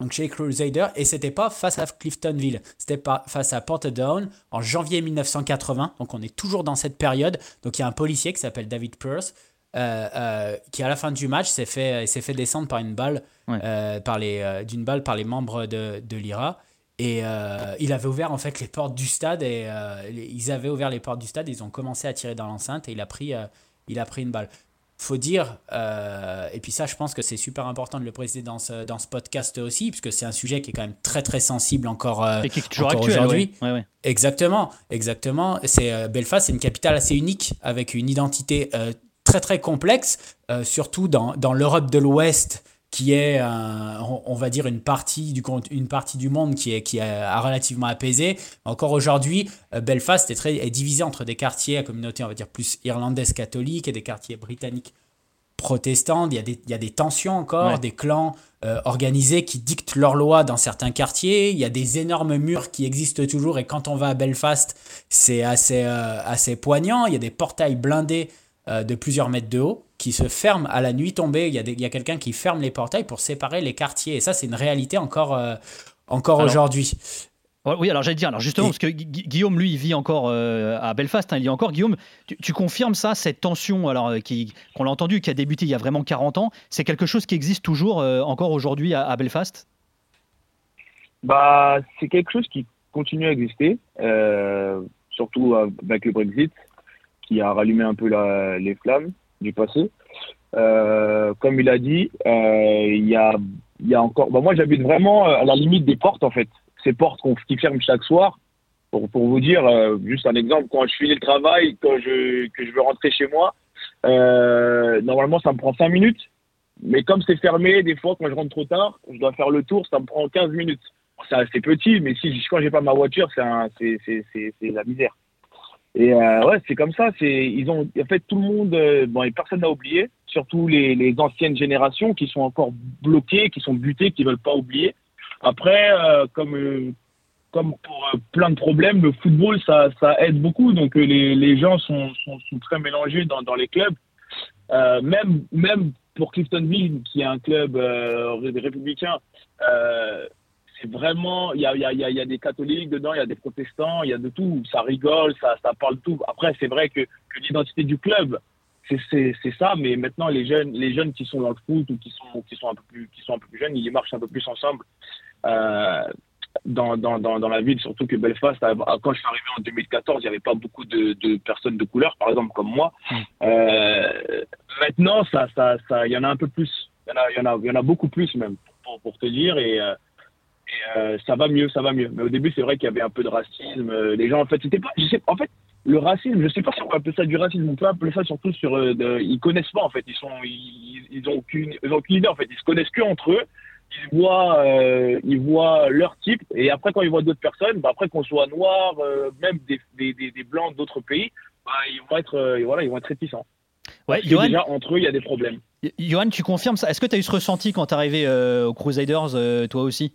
donc chez les Crusaders, et c'était pas face à Cliftonville, c'était pas face à Portadown en janvier 1980, donc on est toujours dans cette période. Donc il y a un policier qui s'appelle David Pearce, qui à la fin du match s'est fait, s'est fait descendre par une balle, par les, d'une balle par les membres de, de l'IRA. Et euh, il avait ouvert en fait les portes du stade et euh, ils avaient ouvert les portes du stade, ils ont commencé à tirer dans l'enceinte et il a pris, euh, il a pris une balle. Faut dire, et puis ça je pense que c'est super important de le préciser dans ce, dans ce podcast aussi, puisque c'est un sujet qui est quand même très très sensible encore, et qui est toujours actuel aujourd'hui. Exactement, exactement. C'est Belfast, c'est une capitale assez unique avec une identité très très complexe, surtout dans, dans l'Europe de l'Ouest qui est, on va dire, une partie du, une partie du monde qui est, qui est relativement apaisée. Encore aujourd'hui, euh, Belfast est, très, est divisé entre des quartiers à communauté, on va dire, plus irlandaise catholique et des quartiers britanniques protestants. Il y a des, il y a des tensions encore, des clans euh, organisés qui dictent leurs lois dans certains quartiers. Il y a des énormes murs qui existent toujours et quand on va à Belfast, c'est assez, euh, assez poignant. Il y a des portails blindés de plusieurs mètres de haut qui se ferme à la nuit tombée. Il y a, il y a quelqu'un qui ferme les portails pour séparer les quartiers. Et ça, c'est une réalité encore, euh, encore aujourd'hui. Oui, alors j'allais dire, alors justement, parce que Guillaume, lui, il vit encore euh, à Belfast, hein, il y a encore. Guillaume, tu, confirmes ça, cette tension, alors euh, qui, qu'on l'a entendu, qui a débuté il y a vraiment 40 ans, c'est quelque chose qui existe toujours encore aujourd'hui à, Belfast? Bah, C'est quelque chose qui continue à exister, surtout avec le Brexit, qui a rallumé un peu la, les flammes du passé. Euh, comme il a dit, euh, il y, a, y a encore. Bah moi, j'habite vraiment à la limite des portes, en fait. Ces portes qui ferment chaque soir. Pour, pour vous dire, euh, juste un exemple, quand je finis le travail, quand je, que je veux rentrer chez moi, normalement, ça me prend 5 minutes. Mais comme c'est fermé, des fois, quand je rentre trop tard, je dois faire le tour, ça me prend 15 minutes. C'est petit, mais si quand j'ai pas ma voiture, c'est la misère. Et euh, ouais, c'est comme ça. C'est ils ont en fait tout le monde, euh, bon, et personne n'a oublié, surtout les, les, anciennes générations qui sont encore bloquées, qui sont butées, qui veulent pas oublier. Après, euh, comme comme pour euh, plein de problèmes, le football, ça, ça aide beaucoup. Donc, euh, les, les gens sont, sont, sont très mélangés dans, dans les clubs. Euh, même, même pour Cliftonville, qui est un club euh, ré- républicain, euh, c'est vraiment, il y a, il y, a, il y a- il y a des catholiques dedans, il y a des protestants, il y a de tout. Ça rigole, ça, ça parle de tout. Après, c'est vrai que, que l'identité du club, c'est- ça, mais maintenant, les jeunes, les jeunes qui sont dans le foot ou qui sont, qui sont, un, peu plus, qui sont un peu plus jeunes, ils marchent un peu plus ensemble. Euh, dans, dans, dans, dans la ville, surtout que Belfast, quand je suis arrivé en 2014, il n'y avait pas beaucoup de, de personnes de couleur, par exemple comme moi. Euh, maintenant, ça, ça, ça, il y en a un peu plus. Il y en a, il y en a, il y en a beaucoup plus même, pour, pour te dire. Et, euh, et, euh, ça va mieux, ça va mieux. Mais au début, c'est vrai qu'il y avait un peu de racisme. Euh, Les gens, en fait, c'était pas. Je sais, en fait, le racisme, je sais pas si on peut appeler ça du racisme. On peut appeler ça surtout sur. euh, de- ils connaissent pas, en fait. Ils sont, ils, ils ont aucune, ils ont aucune idée, en fait. Ils se connaissent que entre eux. Ils voient, euh, ils voient leur type. Et après, quand ils voient d'autres personnes, bah, après qu'on soit noir, euh, même des, des, des, des blancs d'autres pays, bah, ils vont être, euh, voilà, ils vont être réticents. Ouais, Johan, déjà, entre eux, il y a des problèmes. Johan, tu confirmes ça? Est-ce que tu as eu ce ressenti quand tu es arrivé euh, aux Crusaders, euh, toi aussi?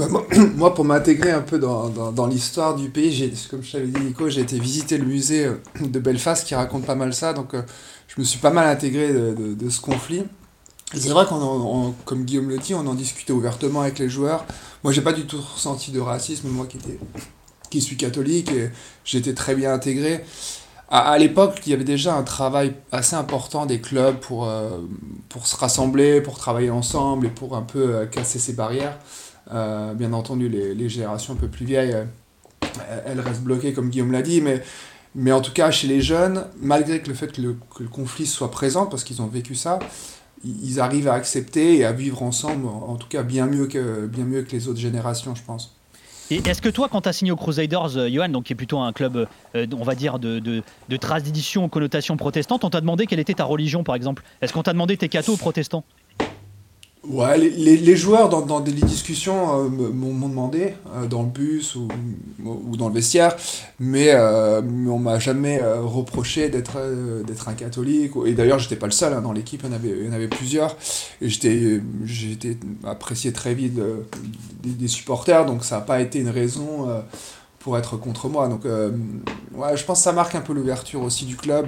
Bah, moi, pour m'intégrer un peu dans, l'histoire du pays, comme je t'avais dit, Nico, j'ai été visiter le musée euh, de Belfast qui raconte pas mal ça, donc euh, je me suis pas mal intégré de, ce conflit. C'est vrai qu'on, comme Guillaume le dit, on en discutait ouvertement avec les joueurs. Moi, j'ai pas du tout ressenti de racisme, moi qui, suis catholique, et j'étais très bien intégré. À, l'époque, il y avait déjà un travail assez important des clubs pour, euh, se rassembler, pour travailler ensemble et pour un peu casser ces barrières. Euh, bien entendu, les, les générations un peu plus vieilles, euh, elles restent bloquées, comme Guillaume l'a dit, mais, mais en tout cas, chez les jeunes, malgré que le fait que le, que le conflit soit présent, parce qu'ils ont vécu ça, ils arrivent à accepter et à vivre ensemble, en en tout cas bien mieux que, bien mieux que les autres générations, je pense. Et est-ce que toi, quand tu as signé aux Crusaders, euh, Johan, donc qui est plutôt un club, euh, on va dire, de, de, de tradition, connotation protestante, on t'a demandé quelle était ta religion, par exemple? Est-ce qu'on t'a demandé t'es catho ou protestant Ouais, les, les, les joueurs dans, dans des discussions euh, m'ont demandé, euh, dans le bus ou, ou dans le vestiaire, mais, euh, on m'a jamais euh, reproché d'être euh, d'être un catholique. Et d'ailleurs, j'étais pas le seul, hein, dans l'équipe, il y en avait, il y en avait plusieurs. Et j'étais été apprécié très vite des, des supporters, donc ça n'a pas été une raison euh, pour être contre moi. Donc, euh, ouais, je pense que ça marque un peu l'ouverture aussi du club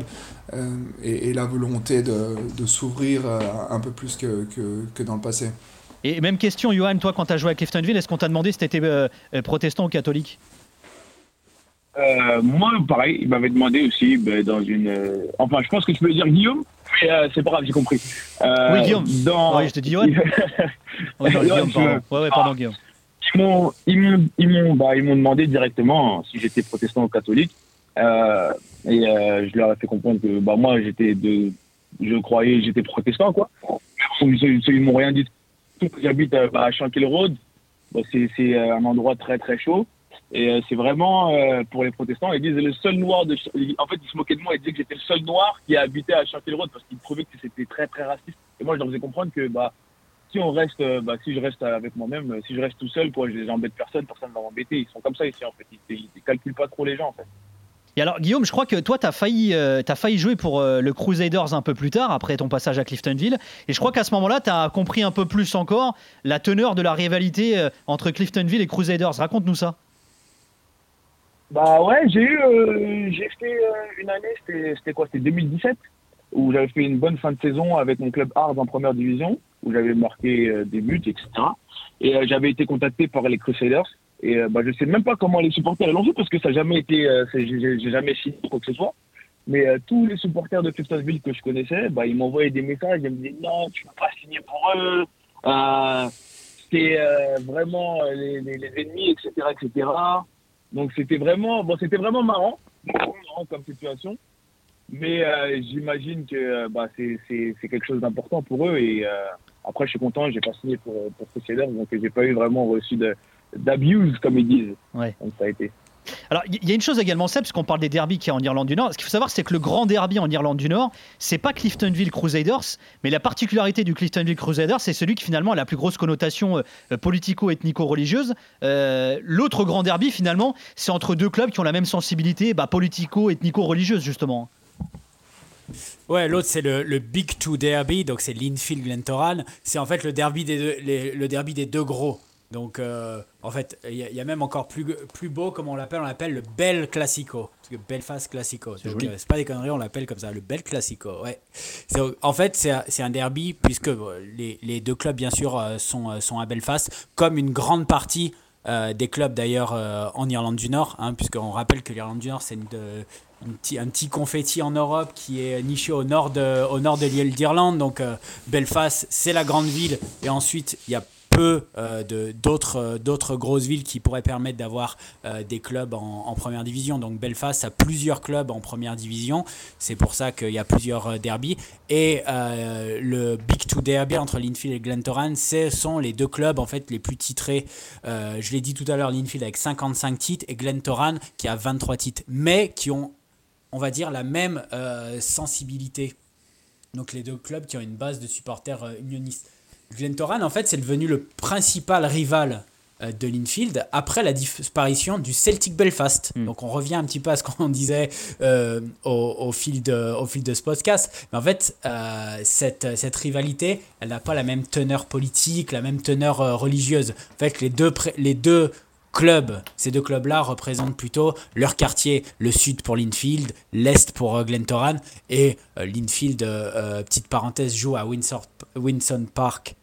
euh, et, et la volonté de, de s'ouvrir euh, un peu plus que, que, que dans le passé. Et même question, Johan, toi, quand tu as joué à Cliftonville, est-ce qu'on t'a demandé si tu étais protestant ou catholique? Euh, moi, pareil, il m'avait demandé aussi ben, dans une. euh, Enfin, je pense que tu peux dire Guillaume, mais euh, c'est pas grave, j'ai compris. Euh, Oui, Guillaume. Dans... Oui, je te dis Johan. Oui, Johan, Guillaume, pardon. veux. Ouais, ouais, pardon, Guillaume. Ils m'ont, ils m'ont, bah, ils m'ont demandé directement si j'étais protestant ou catholique. Euh, et euh, je leur ai fait comprendre que bah, moi, j'étais de. Je croyais j'étais protestant, quoi. Ils, m'ont rien dit. J'habite euh, bah, à Shankill Road. Bah, c'est, c'est un endroit très, très chaud. Et c'est vraiment pour les protestants. Ils disent le seul noir de. En fait, ils se moquaient de moi. Ils disaient que j'étais le seul noir qui habitait à Shankill Road parce qu'ils trouvaient que c'était très, très raciste. Et moi, je leur faisais comprendre que bah, si on reste, euh, bah, si je reste avec moi-même, euh, si je reste tout seul, quoi, je j'embête personne, personne ne va m'embêter. Ils sont comme ça ici, en fait. Ils, ils calculent pas trop les gens, en fait. Et alors, Guillaume, je crois que toi, tu as, failli, euh, failli jouer pour euh, le Crusaders un peu plus tard, après ton passage à Cliftonville. Et je crois qu'à ce moment-là, tu as compris un peu plus encore la teneur de la rivalité euh, entre Cliftonville et Crusaders. Raconte-nous ça. Bah ouais, j'ai eu, j'ai fait une année, c'était quoi C'était 2017, où j'avais fait une bonne fin de saison avec mon club Arles en première division, où j'avais marqué euh, des buts, etc. Et euh, j'avais été contacté par les Crusaders. Et euh, bah, je sais même pas comment les supporters l'ont fait parce que ça n'a jamais été, j'ai jamais signé quoi que ce soit. Mais tous les supporters de Cliftonville que je connaissais, bah, ils m'envoyaient des messages, ils me disaient non, tu ne peux pas signer pour eux, euh, c'est vraiment les, ennemis, etc., etc. Donc c'était vraiment, bon, c'était vraiment marrant, marrant comme situation. Mais euh, j'imagine que euh, bah, c'est quelque chose d'important pour eux. Et euh, après, je suis content, j'ai pas signé pour, pour Crusaders, donc j'ai pas eu vraiment reçu d'abuse, comme ils disent. Ouais. Donc ça a été. Alors, il y a une chose également, Seb, parce qu'on parle des derbies qui y a en Irlande du Nord. Ce qu'il faut savoir, c'est que le grand derby en Irlande du Nord, c'est pas Cliftonville Crusaders, mais la particularité du Cliftonville Crusaders, c'est celui qui finalement a la plus grosse connotation politico-ethnico-religieuse. Euh, L'autre grand derby, finalement, c'est entre deux clubs qui ont la même sensibilité bah, politico-ethnico-religieuse, justement. Ouais, l'autre c'est le, le Big Two Derby, donc c'est Linfield Glentoran. C'est en fait le derby des deux, les- le derby des deux gros. Donc, euh, en fait, il y, a- il y a même encore plus, plus beau, comme on l'appelle, on l'appelle le Bel Classico. Parce que Belfast Classico. Joli. euh, c'est pas des conneries, on l'appelle comme ça, le Bel Classico. Ouais. C'est- En fait, c'est un- c'est derby, puisque les, les deux clubs, bien sûr, euh, sont, sont à Belfast, comme une grande partie euh, des clubs d'ailleurs euh, en Irlande du Nord, hein, puisqu'on rappelle que l'Irlande du Nord, c'est une un petit, confetti en Europe qui est niché au nord de, au nord de l'île d'Irlande. Donc euh, Belfast, c'est la grande ville. Et ensuite, il y a peu euh, euh, d'autres grosses villes qui pourraient permettre d'avoir euh, des clubs en, première division. Donc Belfast a plusieurs clubs en première division. C'est pour ça qu'il y a plusieurs derbies. Et le Big Two Derby entre Linfield et Glentoran, ce sont les deux clubs en fait les plus titrés. Je l'ai dit tout à l'heure, Linfield avec 55 titres et Glentoran qui a 23 titres, mais qui ont on va dire, la même euh, sensibilité. Donc les deux clubs qui ont une base de supporters euh, unionistes. Glentoran, en fait, c'est devenu le principal rival euh, de Linfield après la disparition du Celtic Belfast. Donc on revient un petit peu à ce qu'on disait euh, au, au fil de, au fil de ce podcast. Mais en fait, cette, cette rivalité, elle n'a pas la même teneur politique, la même teneur religieuse. En fait, les deux, les deux clubs, ces deux clubs-là représentent plutôt leur quartier, le sud pour Linfield, l'est pour euh, Glentoran, et euh, Linfield, euh, petite parenthèse, joue à Windsor, Winson Park.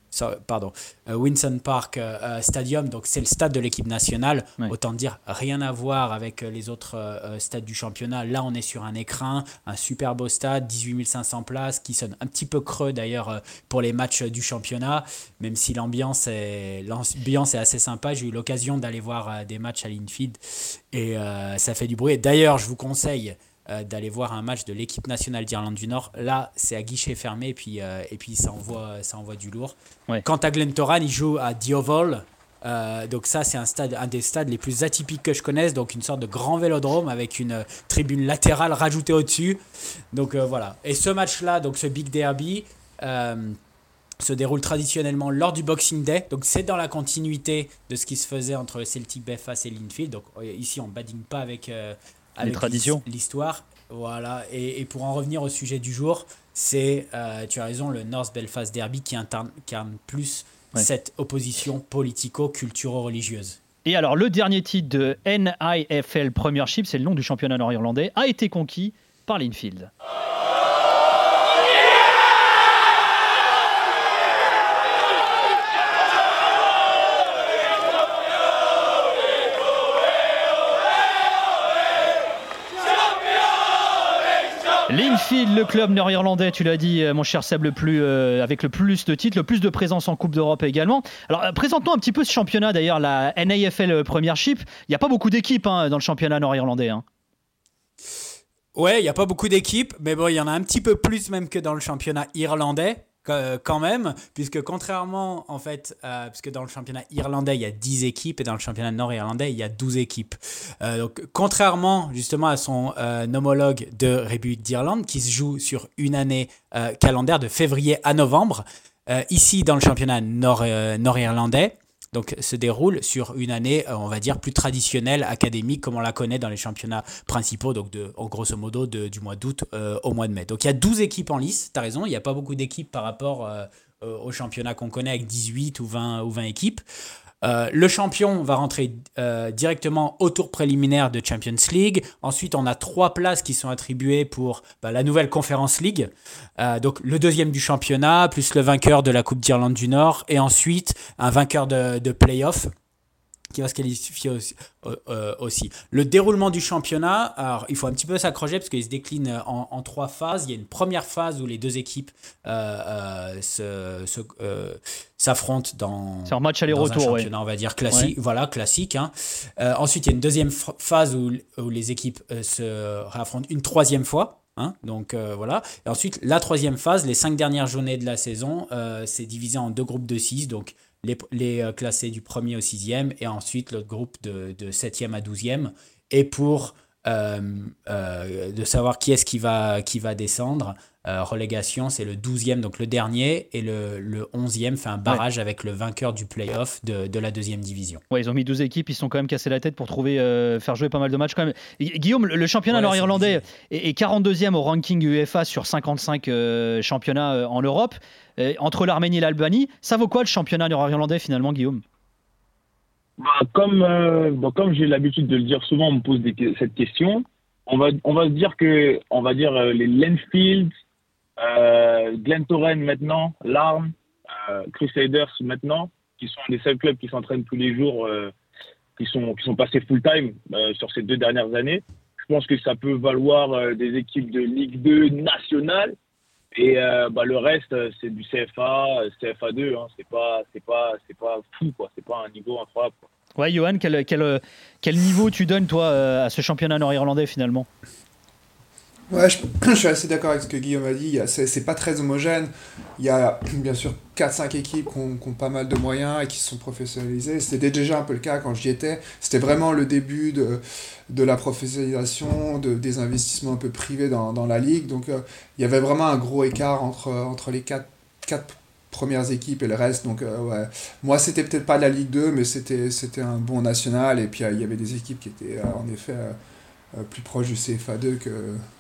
Pardon, euh, Winson Park euh, euh, Stadium, donc c'est le stade de l'équipe nationale. Autant dire rien à voir avec les autres stades du championnat. Là, on est sur un écrin, un super beau stade, 18 500 places, qui sonne un petit peu creux d'ailleurs pour les matchs du championnat, même si l'ambiance est, l'ambiance est assez sympa. J'ai eu l'occasion d'aller voir des matchs à Linfield et euh, ça fait du bruit. D'ailleurs, je vous conseille euh, d'aller voir un match de l'équipe nationale d'Irlande du Nord. Là, c'est à guichet fermé et puis, euh, et puis ça, envoie, ça envoie du lourd. Quant à Glentoran, il joue à Dioval. Euh, donc ça, c'est un, stade, un des stades les plus atypiques que je connaisse, donc une sorte de grand vélodrome avec une euh, tribune latérale rajoutée au-dessus. Donc voilà. Et ce match-là, donc ce Big Derby, se déroule traditionnellement lors du Boxing Day. Donc c'est dans la continuité de ce qui se faisait entre Celtic Belfast et Linfield. Donc ici, on ne badine pas avec, euh, avec traditions. l'his- l'histoire. Voilà. Et, et pour en revenir au sujet du jour, c'est, euh, tu as raison, le North Belfast Derby qui incarne, plus Ouais. cette opposition politico-culturo-religieuse. Et alors, le dernier titre de NIFL Premiership, c'est le nom du championnat nord-irlandais, a été conquis par Linfield. Linfield, le club nord-irlandais, tu l'as dit, euh, mon cher Seb, le plus, euh, avec le plus de titres, le plus de présence en Coupe d'Europe également. Alors, euh, présente-nous un petit peu ce championnat, d'ailleurs, la NAFL Premiership. Il n'y a pas beaucoup d'équipes hein, dans le championnat nord-irlandais. hein. Ouais, il n'y a pas beaucoup d'équipes, mais bon, il y en a un petit peu plus même que dans le championnat irlandais, quand même, puisque contrairement, en fait, euh, puisque dans le championnat irlandais, il y a 10 équipes, et dans le championnat nord-irlandais, il y a 12 équipes. Euh, donc, contrairement justement à son euh, homologue de République d'Irlande, qui se joue sur une année calendaire de février à novembre, ici, dans le championnat nord, euh, nord-irlandais, donc se déroule sur une année, euh, on va dire, plus traditionnelle, académique, comme on la connaît dans les championnats principaux, donc en grosso modo du mois d'août euh, au mois de mai. Donc il y a 12 équipes en lice, tu as raison, il n'y a pas beaucoup d'équipes par rapport euh, au championnat qu'on connaît avec 18 ou 20, ou 20 équipes. Euh, le champion va rentrer euh, directement au tour préliminaire de Champions League. Ensuite, on a trois places qui sont attribuées pour bah, la nouvelle Conference League. Euh, donc le deuxième du championnat, plus le vainqueur de la Coupe d'Irlande du Nord, et ensuite un vainqueur de, de play-off qui va se qualifier aussi, euh, euh, aussi. Le déroulement du championnat, alors il faut un petit peu s'accrocher parce qu'il se décline en, en trois phases. Il y a une première phase où les deux équipes euh, euh, euh, s'affrontent dans, C'est un match dans aller-retour, un ouais. championnat, on va dire classique. Ouais. Voilà, classique. hein. Euh, ensuite, il y a une deuxième ph- phase où, où les équipes euh, se réaffrontent une troisième fois. hein. donc euh, voilà. Et ensuite, la troisième phase, les cinq dernières journées de la saison, euh, c'est divisé en deux groupes de six. Donc les, les euh, classés du premier au sixième et ensuite l'autre groupe de, septième à douzième. Et pour de savoir qui est-ce qui va, qui va descendre, euh, relégation, c'est le douzième, donc le dernier, et le, le onzième fait un barrage avec le vainqueur du playoff de, de la deuxième division. Ouais, ils ont mis 12 équipes, ils se sont quand même cassé la tête pour trouver, euh, faire jouer pas mal de matchs quand même. Guillaume, le championnat nord-irlandais est, est 42e au ranking UEFA sur 55 euh, championnats euh, en Europe. Euh, entre l'Arménie et l'Albanie, ça vaut quoi le championnat nord-irlandais finalement, Guillaume? Bah, comme, euh, bah, comme j'ai l'habitude de le dire souvent, on me pose des, cette question. On va, on va se dire que, on va dire euh, les Lenfield, euh, Glen Torren maintenant, Larm, euh, Crusaders maintenant, qui sont des seuls clubs qui s'entraînent tous les jours, euh, qui, sont, qui sont passés full-time euh, sur ces deux dernières années. Je pense que ça peut valoir des équipes de Ligue 2 nationale. Et euh, bah, le reste, euh, c'est du CFA, euh, CFA2. Hein. C'est pas, c'est pas, c'est pas fou, quoi. C'est pas un niveau incroyable. quoi. Ouais, Johan, quel, quel, quel niveau tu donnes, toi, à ce championnat nord-irlandais, finalement? Ouais, je, suis assez d'accord avec ce que Guillaume a dit. C'est pas très homogène. Il y a bien sûr 4-5 équipes qui ont, pas mal de moyens et qui se sont professionnalisées. C'était déjà un peu le cas quand j'y étais. C'était vraiment le début de, de la professionnalisation, de, des investissements un peu privés dans, dans la ligue. Donc euh, il y avait vraiment un gros écart entre, entre les 4, quatre premières équipes et le reste. Donc euh, ouais. Moi, c'était peut-être pas la Ligue 2, mais c'était un bon national. Et puis il y avait des équipes qui étaient euh, en effet euh, plus proches du CFA2 que,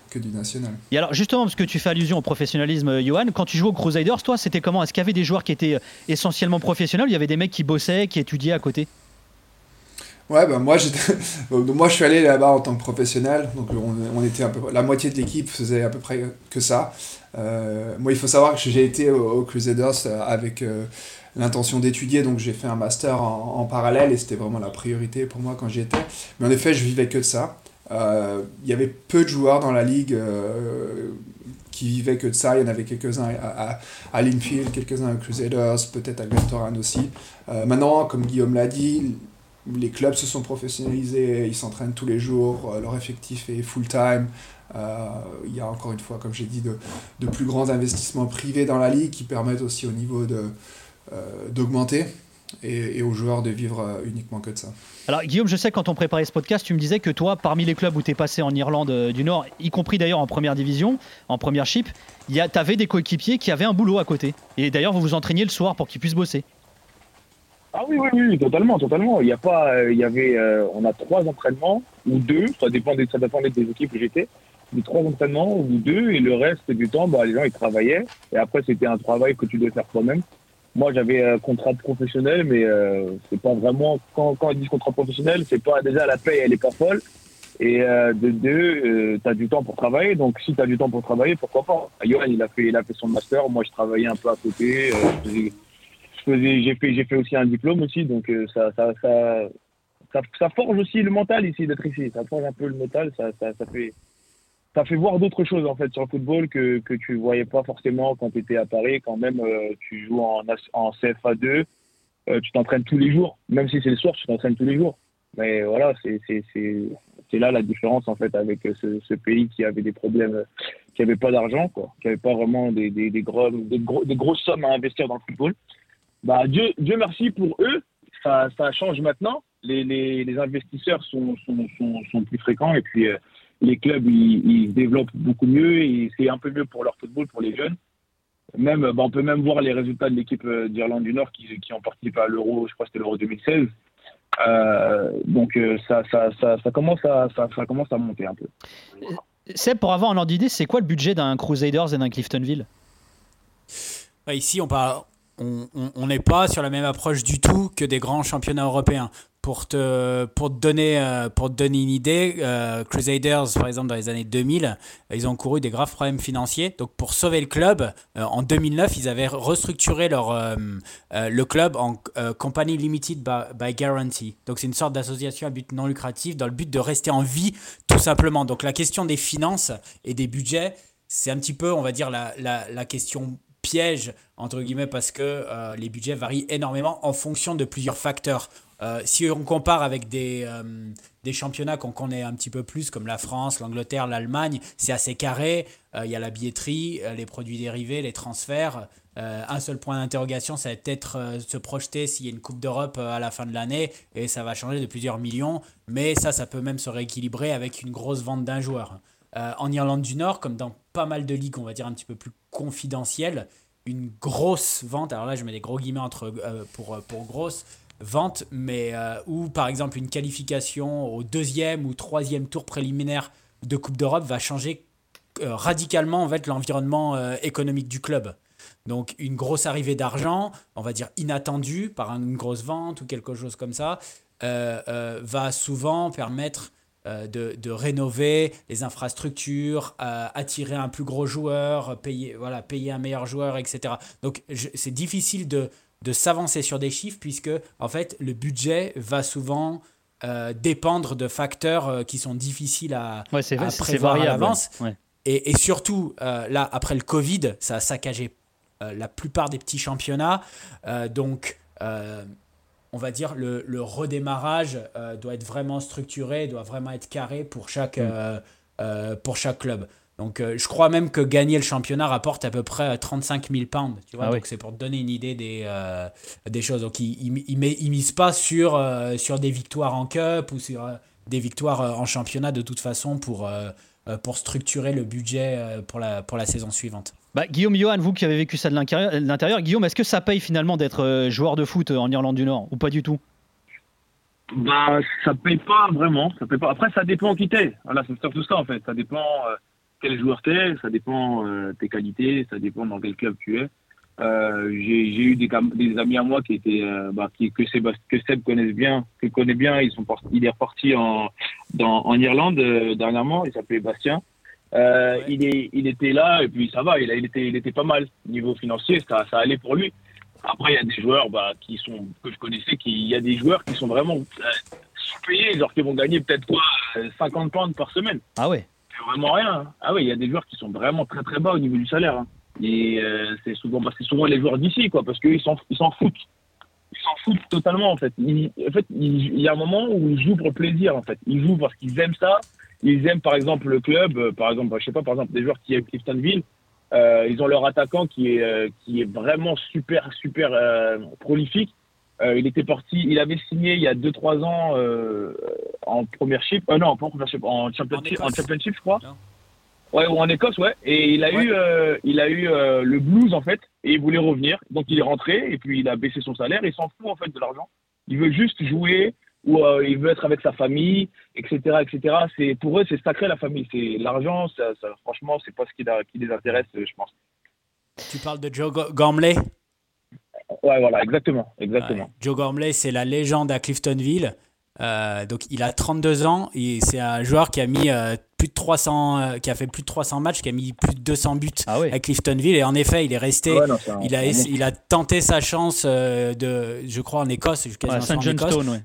que du national. Et alors, justement, parce que tu fais allusion au professionnalisme, Johan, quand tu jouais aux Crusaders, toi, c'était comment? Est-ce qu'il y avait des joueurs qui étaient euh, essentiellement professionnels il y avait des mecs qui bossaient, qui étudiaient à côté? Ouais, bah moi, moi je suis allé là-bas en tant que professionnel, donc on, on était un peu... la moitié de l'équipe faisait à peu près que ça. Euh, moi, il faut savoir que j'ai été au, au Crusaders euh, avec euh, l'intention d'étudier, donc j'ai fait un master en, en parallèle et c'était vraiment la priorité pour moi quand j'y étais. Mais en effet, je vivais que de ça. Euh, Il y avait peu de joueurs dans la ligue euh, qui vivaient que de ça. Il y en avait quelques-uns à, à, Linfield, quelques-uns à Crusaders, peut-être à Glentoran aussi. Euh, maintenant, comme Guillaume l'a dit, les clubs se sont professionnalisés, ils s'entraînent tous les jours, leur effectif est full-time. Il y a encore une fois, comme j'ai dit, de, de plus grands investissements privés dans la ligue qui permettent aussi au niveau de, d'augmenter et, et aux joueurs de vivre euh, uniquement que de ça. Alors, Guillaume, je sais, quand on préparait ce podcast, tu me disais que toi, parmi les clubs où tu es passé en Irlande euh, du Nord, y compris d'ailleurs en première division, en première chip, tu avais des coéquipiers qui avaient un boulot à côté. Et d'ailleurs, vous vous entraîniez le soir pour qu'ils puissent bosser. Ah oui, oui, oui, totalement, totalement. Il y a pas, euh, il y avait, euh, on a trois entraînements ou deux, ça dépendait, ça dépendait des équipes où j'étais. Des trois entraînements ou deux et le reste du temps, bah, les gens ils travaillaient et après c'était un travail que tu devais faire toi-même. Moi j'avais un contrat professionnel, mais euh, c'est pas vraiment quand ils disent contrat professionnel, c'est pas déjà la paye elle est pas folle. Et euh, de deux, tu as du temps pour travailler. Donc si tu as du temps pour travailler, pourquoi pas? Johan il a fait, il a fait son master, moi je travaillais un peu à côté. euh, j'ai fait j'ai fait aussi un diplôme aussi. Donc euh, ça, ça, ça, ça forge aussi le mental ici d'être ici. Ça forge un peu le mental. Ça, ça fait ça fait voir d'autres choses en fait sur le football que que tu voyais pas forcément quand tu étais à Paris. Quand même euh, tu joues en as- en CFA2 euh, tu t'entraînes tous les jours. Même si c'est le soir tu t'entraînes tous les jours. Mais voilà c'est là la différence en fait avec ce, pays qui avait des problèmes qui avait pas d'argent quoi. Qui avait pas vraiment des des des grosses sommes à investir dans le football. Bah, Dieu, Dieu merci pour eux, ça, ça change maintenant. Les, les, les investisseurs sont, sont, sont, sont plus fréquents. Et puis euh, les clubs ils, ils se développent beaucoup mieux et c'est un peu mieux pour leur football, pour les jeunes. Même, bah, on peut même voir les résultats de l'équipe euh, d'Irlande du Nord qui, qui ont participé à l'Euro, je crois que c'était l'Euro 2016. Euh, donc euh, ça, ça, ça, ça, commence à, ça, ça commence à monter un peu. Seb, pour avoir un ordre d'idée, c'est quoi le budget d'un Crusaders et d'un Cliftonville? Bah, Ici, parle, on n'est pas sur la même approche du tout que des grands championnats européens. Pour te, pour te, donner, euh, pour donner une idée, euh, Crusaders, par exemple, dans les années 2000, euh, ils ont couru des graves problèmes financiers. Donc, pour sauver le club, euh, en 2009, ils avaient restructuré leur, le club en Company Limited by, by Guarantee. Donc, c'est une sorte d'association à but non lucratif dans le but de rester en vie, tout simplement. Donc, la question des finances et des budgets, c'est un petit peu, on va dire, la, la, question piège, entre guillemets, parce que les budgets varient énormément en fonction de plusieurs facteurs. Euh, si on compare avec des, euh, des championnats qu'on connaît un petit peu plus, comme la France, l'Angleterre, l'Allemagne, c'est assez carré. Euh, Il y a la billetterie, les produits dérivés, les transferts. Un seul point d'interrogation, ça va peut-être se projeter s'il y a une Coupe d'Europe à la fin de l'année, et ça va changer de plusieurs millions. Mais ça, ça peut même se rééquilibrer avec une grosse vente d'un joueur. En Irlande du Nord, comme dans pas mal de ligues, on va dire un petit peu plus confidentielles, une grosse vente, alors là je mets des gros guillemets entre, pour, pour grosse vente, mais euh, où par exemple une qualification au deuxième ou troisième tour préliminaire de Coupe d'Europe va changer euh, radicalement en fait l'environnement euh, économique du club. Donc une grosse arrivée d'argent, on va dire inattendue par une grosse vente ou quelque chose comme ça, va souvent permettre de, de, rénover les infrastructures, attirer un plus gros joueur, payer, voilà, payer un meilleur joueur, etc. Donc c'est difficile de, de s'avancer sur des chiffres puisque en fait le budget va souvent euh, dépendre de facteurs euh, qui sont difficiles à, prévoir à l'avance. Et, surtout, euh, là, après le Covid, ça a saccagé la plupart des petits championnats. donc, on va dire, le, le redémarrage doit être vraiment structuré, doit vraiment être carré pour chaque, mm. pour chaque club. Donc, je crois même que gagner le championnat rapporte à peu près 35 000 pounds. Tu vois, ah donc c'est pour te donner une idée des, des choses. Donc, ils ne il, misent pas sur, sur des victoires en cup ou sur des victoires en championnat de toute façon pour, pour structurer le budget pour la, pour la saison suivante. Bah, Guillaume Johan, vous qui avez vécu ça de l'intérieur, Guillaume, est-ce que ça paye finalement d'être joueur de foot en Irlande du Nord ou pas du tout? Bah, ça paye pas vraiment. Ça paye pas. Après, ça dépend qui t'es. Voilà, c'est surtout ça en fait. Ça dépend quel joueur tu es, ça dépend euh, tes qualités, ça dépend dans quel club tu es. Euh, j'ai eu des, des, amis à moi qui étaient euh, bah, qui, que, Seb, que Seb connaît bien, que connaît bien. Ils sont il est reparti en, dans, en Irlande euh, dernièrement. Il s'appelait Bastien. Euh, il, est, il était là et puis ça va. Il, a, il était, il était pas mal niveau financier. Ça, ça allait pour lui. Après, il y a des joueurs bah, qui sont que je connaissais. Qui, il y a des joueurs qui sont vraiment sous-payés, genre qui vont gagner peut-être quoi 50 pounds par semaine. Ah ouais vraiment rien. Hein. Ah oui, il y a des joueurs qui sont vraiment très très bas au niveau du salaire. Hein. Et euh, c'est souvent, bah, souvent les joueurs d'ici, quoi, parce qu'ils s'en foutent. Ils s'en foutent totalement, en fait. en fait, il, y a un moment où ils jouent pour plaisir, en fait. Ils jouent parce qu'ils aiment ça. Ils aiment, par exemple, le club. Euh, par exemple, je sais pas, par exemple, des joueurs qui aiment Cliftonville. Euh, ils ont leur attaquant qui est, euh, qui est vraiment super, super prolifique. Euh, il était parti, il avait signé il y a 2-3 ans euh, en première chip, euh, non, pas en première chip, en championship, en, championship je crois. Ouais, ou en Écosse, ouais. Et il a eu, euh, il a eu euh, le blues en fait, et il voulait revenir. Donc il est rentré et puis il a baissé son salaire. Il s'en fout en fait de l'argent. Il veut juste jouer ou il veut être avec sa famille, etc., etc. C'est pour eux, c'est sacré la famille. C'est l'argent, ça, ça, franchement, c'est pas ce qui, qui les intéresse, je pense. Tu parles de Joe Gormley Ouais, voilà, exactement. exactement. Joe Gormley, c'est la légende à Cliftonville. Euh, donc il a 32 ans et c'est un joueur qui a mis euh, plus de 300 euh, qui a fait plus de 300 matchs qui a mis plus de 200 buts ah à Cliftonville et en effet il est resté il a il a tenté sa chance de je crois en Écosse quasiment Saint Johnstone ouais.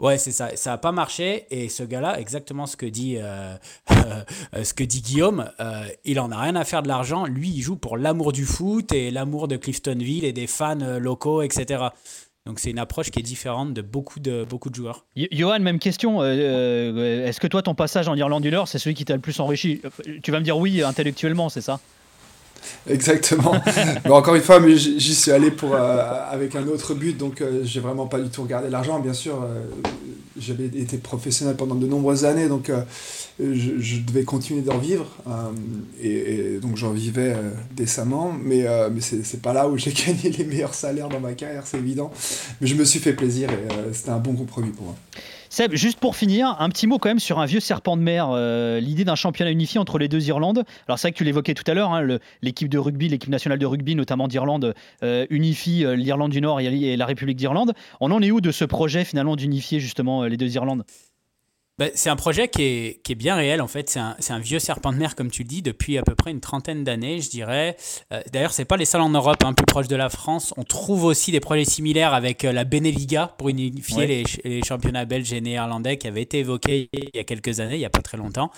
Ouais, c'est ça. Ça n'a pas marché. Et ce gars-là, exactement ce que dit, euh, euh, ce que dit Guillaume, euh, il en a rien à faire de l'argent. Lui, il joue pour l'amour du foot et l'amour de Cliftonville et des fans locaux, etc. Donc c'est une approche qui est différente de beaucoup de, beaucoup de joueurs. Johan, même question. Est-ce que toi, ton passage en Irlande du Nord, c'est celui qui t'a le plus enrichi? Tu vas me dire oui intellectuellement, c'est ça? Exactement. mais encore une fois, mais j'y suis allé pour, euh, avec un autre but, donc euh, j'ai vraiment pas du tout regardé l'argent. Bien sûr, euh, j'avais été professionnel pendant de nombreuses années, donc je, devais continuer d'en vivre. Et, donc j'en vivais décemment, mais, mais c'est pas là où j'ai gagné les meilleurs salaires dans ma carrière, c'est évident. Mais je me suis fait plaisir et c'était un bon compromis pour moi. Seb, juste pour finir, un petit mot quand même sur un vieux serpent de mer, euh, l'idée d'un championnat unifié entre les deux Irlandes. Alors c'est vrai que tu l'évoquais tout à l'heure, hein, l'équipe de rugby, l'équipe nationale de rugby, notamment d'Irlande, euh, unifie euh, l'Irlande du Nord et, la République d'Irlande. On en est où de ce projet finalement d'unifier justement les deux Irlandes? Bah, c'est un projet qui est, qui est, bien réel en fait. C'est un, un, vieux serpent de mer, comme tu le dis, depuis à peu près une trentaine d'années, je dirais. Euh, D'ailleurs, c'est pas les seuls en Europe, hein, peu proche de la France. On trouve aussi des projets similaires avec euh, la Beneliga pour unifier les, les, championnats belges et néerlandais qui avaient été évoqués il y a quelques années, il y a pas très longtemps.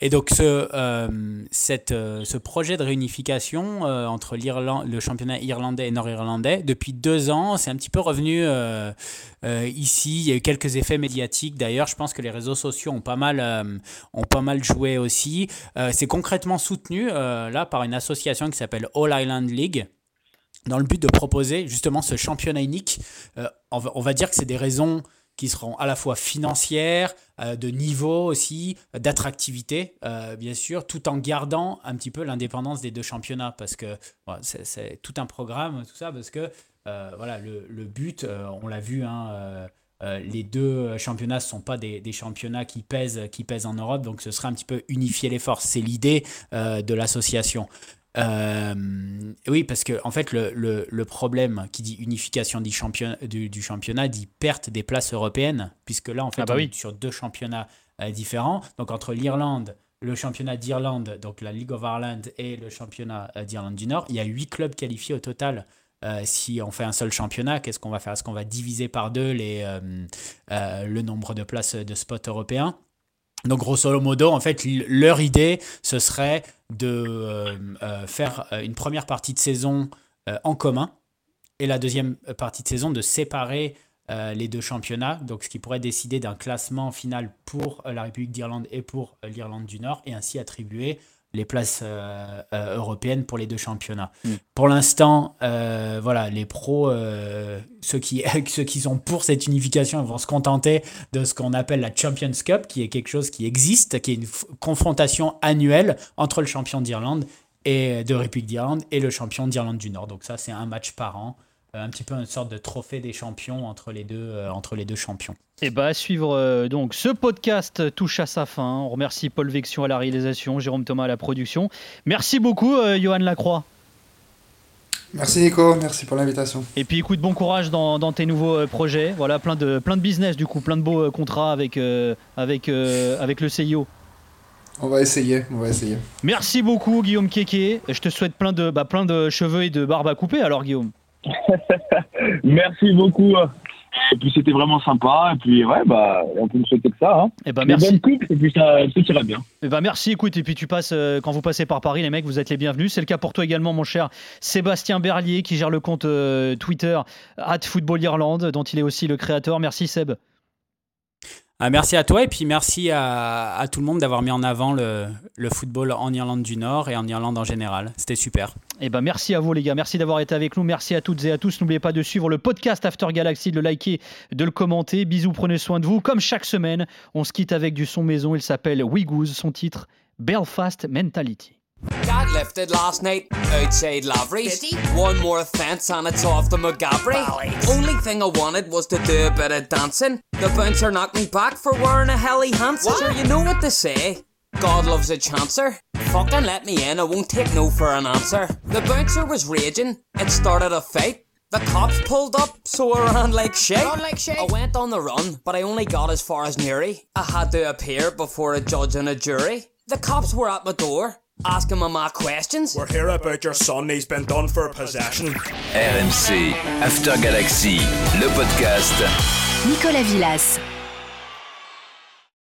Et donc, ce, euh, cette, euh, ce projet de réunification entre le championnat irlandais et nord-irlandais, depuis deux ans, c'est un petit peu revenu ici. Il y a eu quelques effets médiatiques. D'ailleurs, je pense que les réseaux sociaux ont pas mal, euh, ont pas mal joué aussi. Euh, c'est concrètement soutenu euh, là par une association qui s'appelle All Island League dans le but de proposer justement ce championnat unique. On va, on, va, dire que c'est des raisons qui seront à la fois financières, de niveau aussi, d'attractivité, bien sûr, tout en gardant un petit peu l'indépendance des deux championnats, parce que c'est tout un programme, tout ça, parce que voilà, le, le but, on l'a vu, hein, euh, les deux championnats ne sont pas des, championnats qui pèsent, qui pèsent en Europe, donc ce serait un petit peu unifier les forces. C'est l'idée euh, de l'association. Euh, oui, parce que en fait, le, le, le, problème qui dit unification du championnat, du, du, championnat dit perte des places européennes, puisque là, en fait, ah bah on oui. est sur deux championnats différents. Donc, entre l'Irlande, le championnat d'Irlande, donc la League of Ireland, et le championnat d'Irlande du Nord, il y a huit clubs qualifiés au total. Euh, si on fait un seul championnat, qu'est-ce qu'on va faire? Est-ce qu'on va diviser par deux les, le nombre de places de spots européens? Donc grosso modo, en fait, leur idée, ce serait de euh, euh, faire une première partie de saison euh, en commun et la deuxième partie de saison de séparer les deux championnats, donc ce qui pourrait décider d'un classement final pour la République d'Irlande et pour l'Irlande du Nord, et ainsi attribuer les places euh, euh, européennes pour les deux championnats. Mm. Pour l'instant, euh, voilà, les pros, ceux, qui, ceux qui sont pour cette unification, vont se contenter de ce qu'on appelle la Champions Cup, qui est quelque chose qui existe, qui est une confrontation annuelle entre le champion d'Irlande et de République d'Irlande et le champion d'Irlande du Nord. Donc ça, c'est un match par an un petit peu une sorte de trophée des champions entre les deux, euh, entre les deux champions. Et bah à suivre euh, donc ce podcast touche à sa fin. On remercie Paul Vexion à la réalisation, Jérôme Thomas à la production. Merci beaucoup euh, Johan Lacroix. Merci Nico, merci pour l'invitation. Et puis écoute, bon courage dans, dans tes nouveaux euh, projets. Voilà, plein de, plein de business du coup, plein de beaux euh, contrats avec, euh, avec, avec le CIO. On va essayer, on va essayer. Merci beaucoup Guillaume Kéké. Je te souhaite plein de, bah, plein de cheveux et de barbe à couper alors Guillaume. merci beaucoup. Et puis c'était vraiment sympa. Et puis ouais, bah, on peut me souhaiter que ça. Hein. Et bah, Une merci. bonne coupe, et puis ça, tout ira bien. Et bah merci, écoute, et puis tu passes, euh, quand vous passez par Paris, les mecs, vous êtes les bienvenus. C'est le cas pour toi également, mon cher Sébastien Berlier, qui gère le compte euh, Twitter at Football Irlande, dont il est aussi le créateur. Merci Seb. Ah, merci à toi et puis merci à, tout le monde d'avoir mis en avant le, football en Irlande du Nord et en Irlande en général. C'était super. Et ben merci à vous les gars, merci d'avoir été avec nous, merci à toutes et à tous. N'oubliez pas de suivre le podcast After Galaxy, de le liker, de le commenter. Bisous, prenez soin de vous. Comme chaque semaine, on se quitte avec du son maison. Il s'appelle Wigoose, son titre Belfast Mentality. Got lifted last night outside Lavery's. One more offence and it's off the McGabry. Only thing I wanted was to do a bit of dancing. The bouncer knocked me back for wearing a Helly Hansen. Sure, you know what they say. God loves a chancer. Fucking let me in, I won't take no for an answer. The bouncer was raging, it started a fight. The cops pulled up, so I ran like shit. Run like shit. I went on the run, but I only got as far as Newry. I had to appear before a judge and a jury. The cops were at my door asking my ma questions. We're here about your son, he's been done for possession. RMC, After Galaxy, le podcast. Nicolas Villas.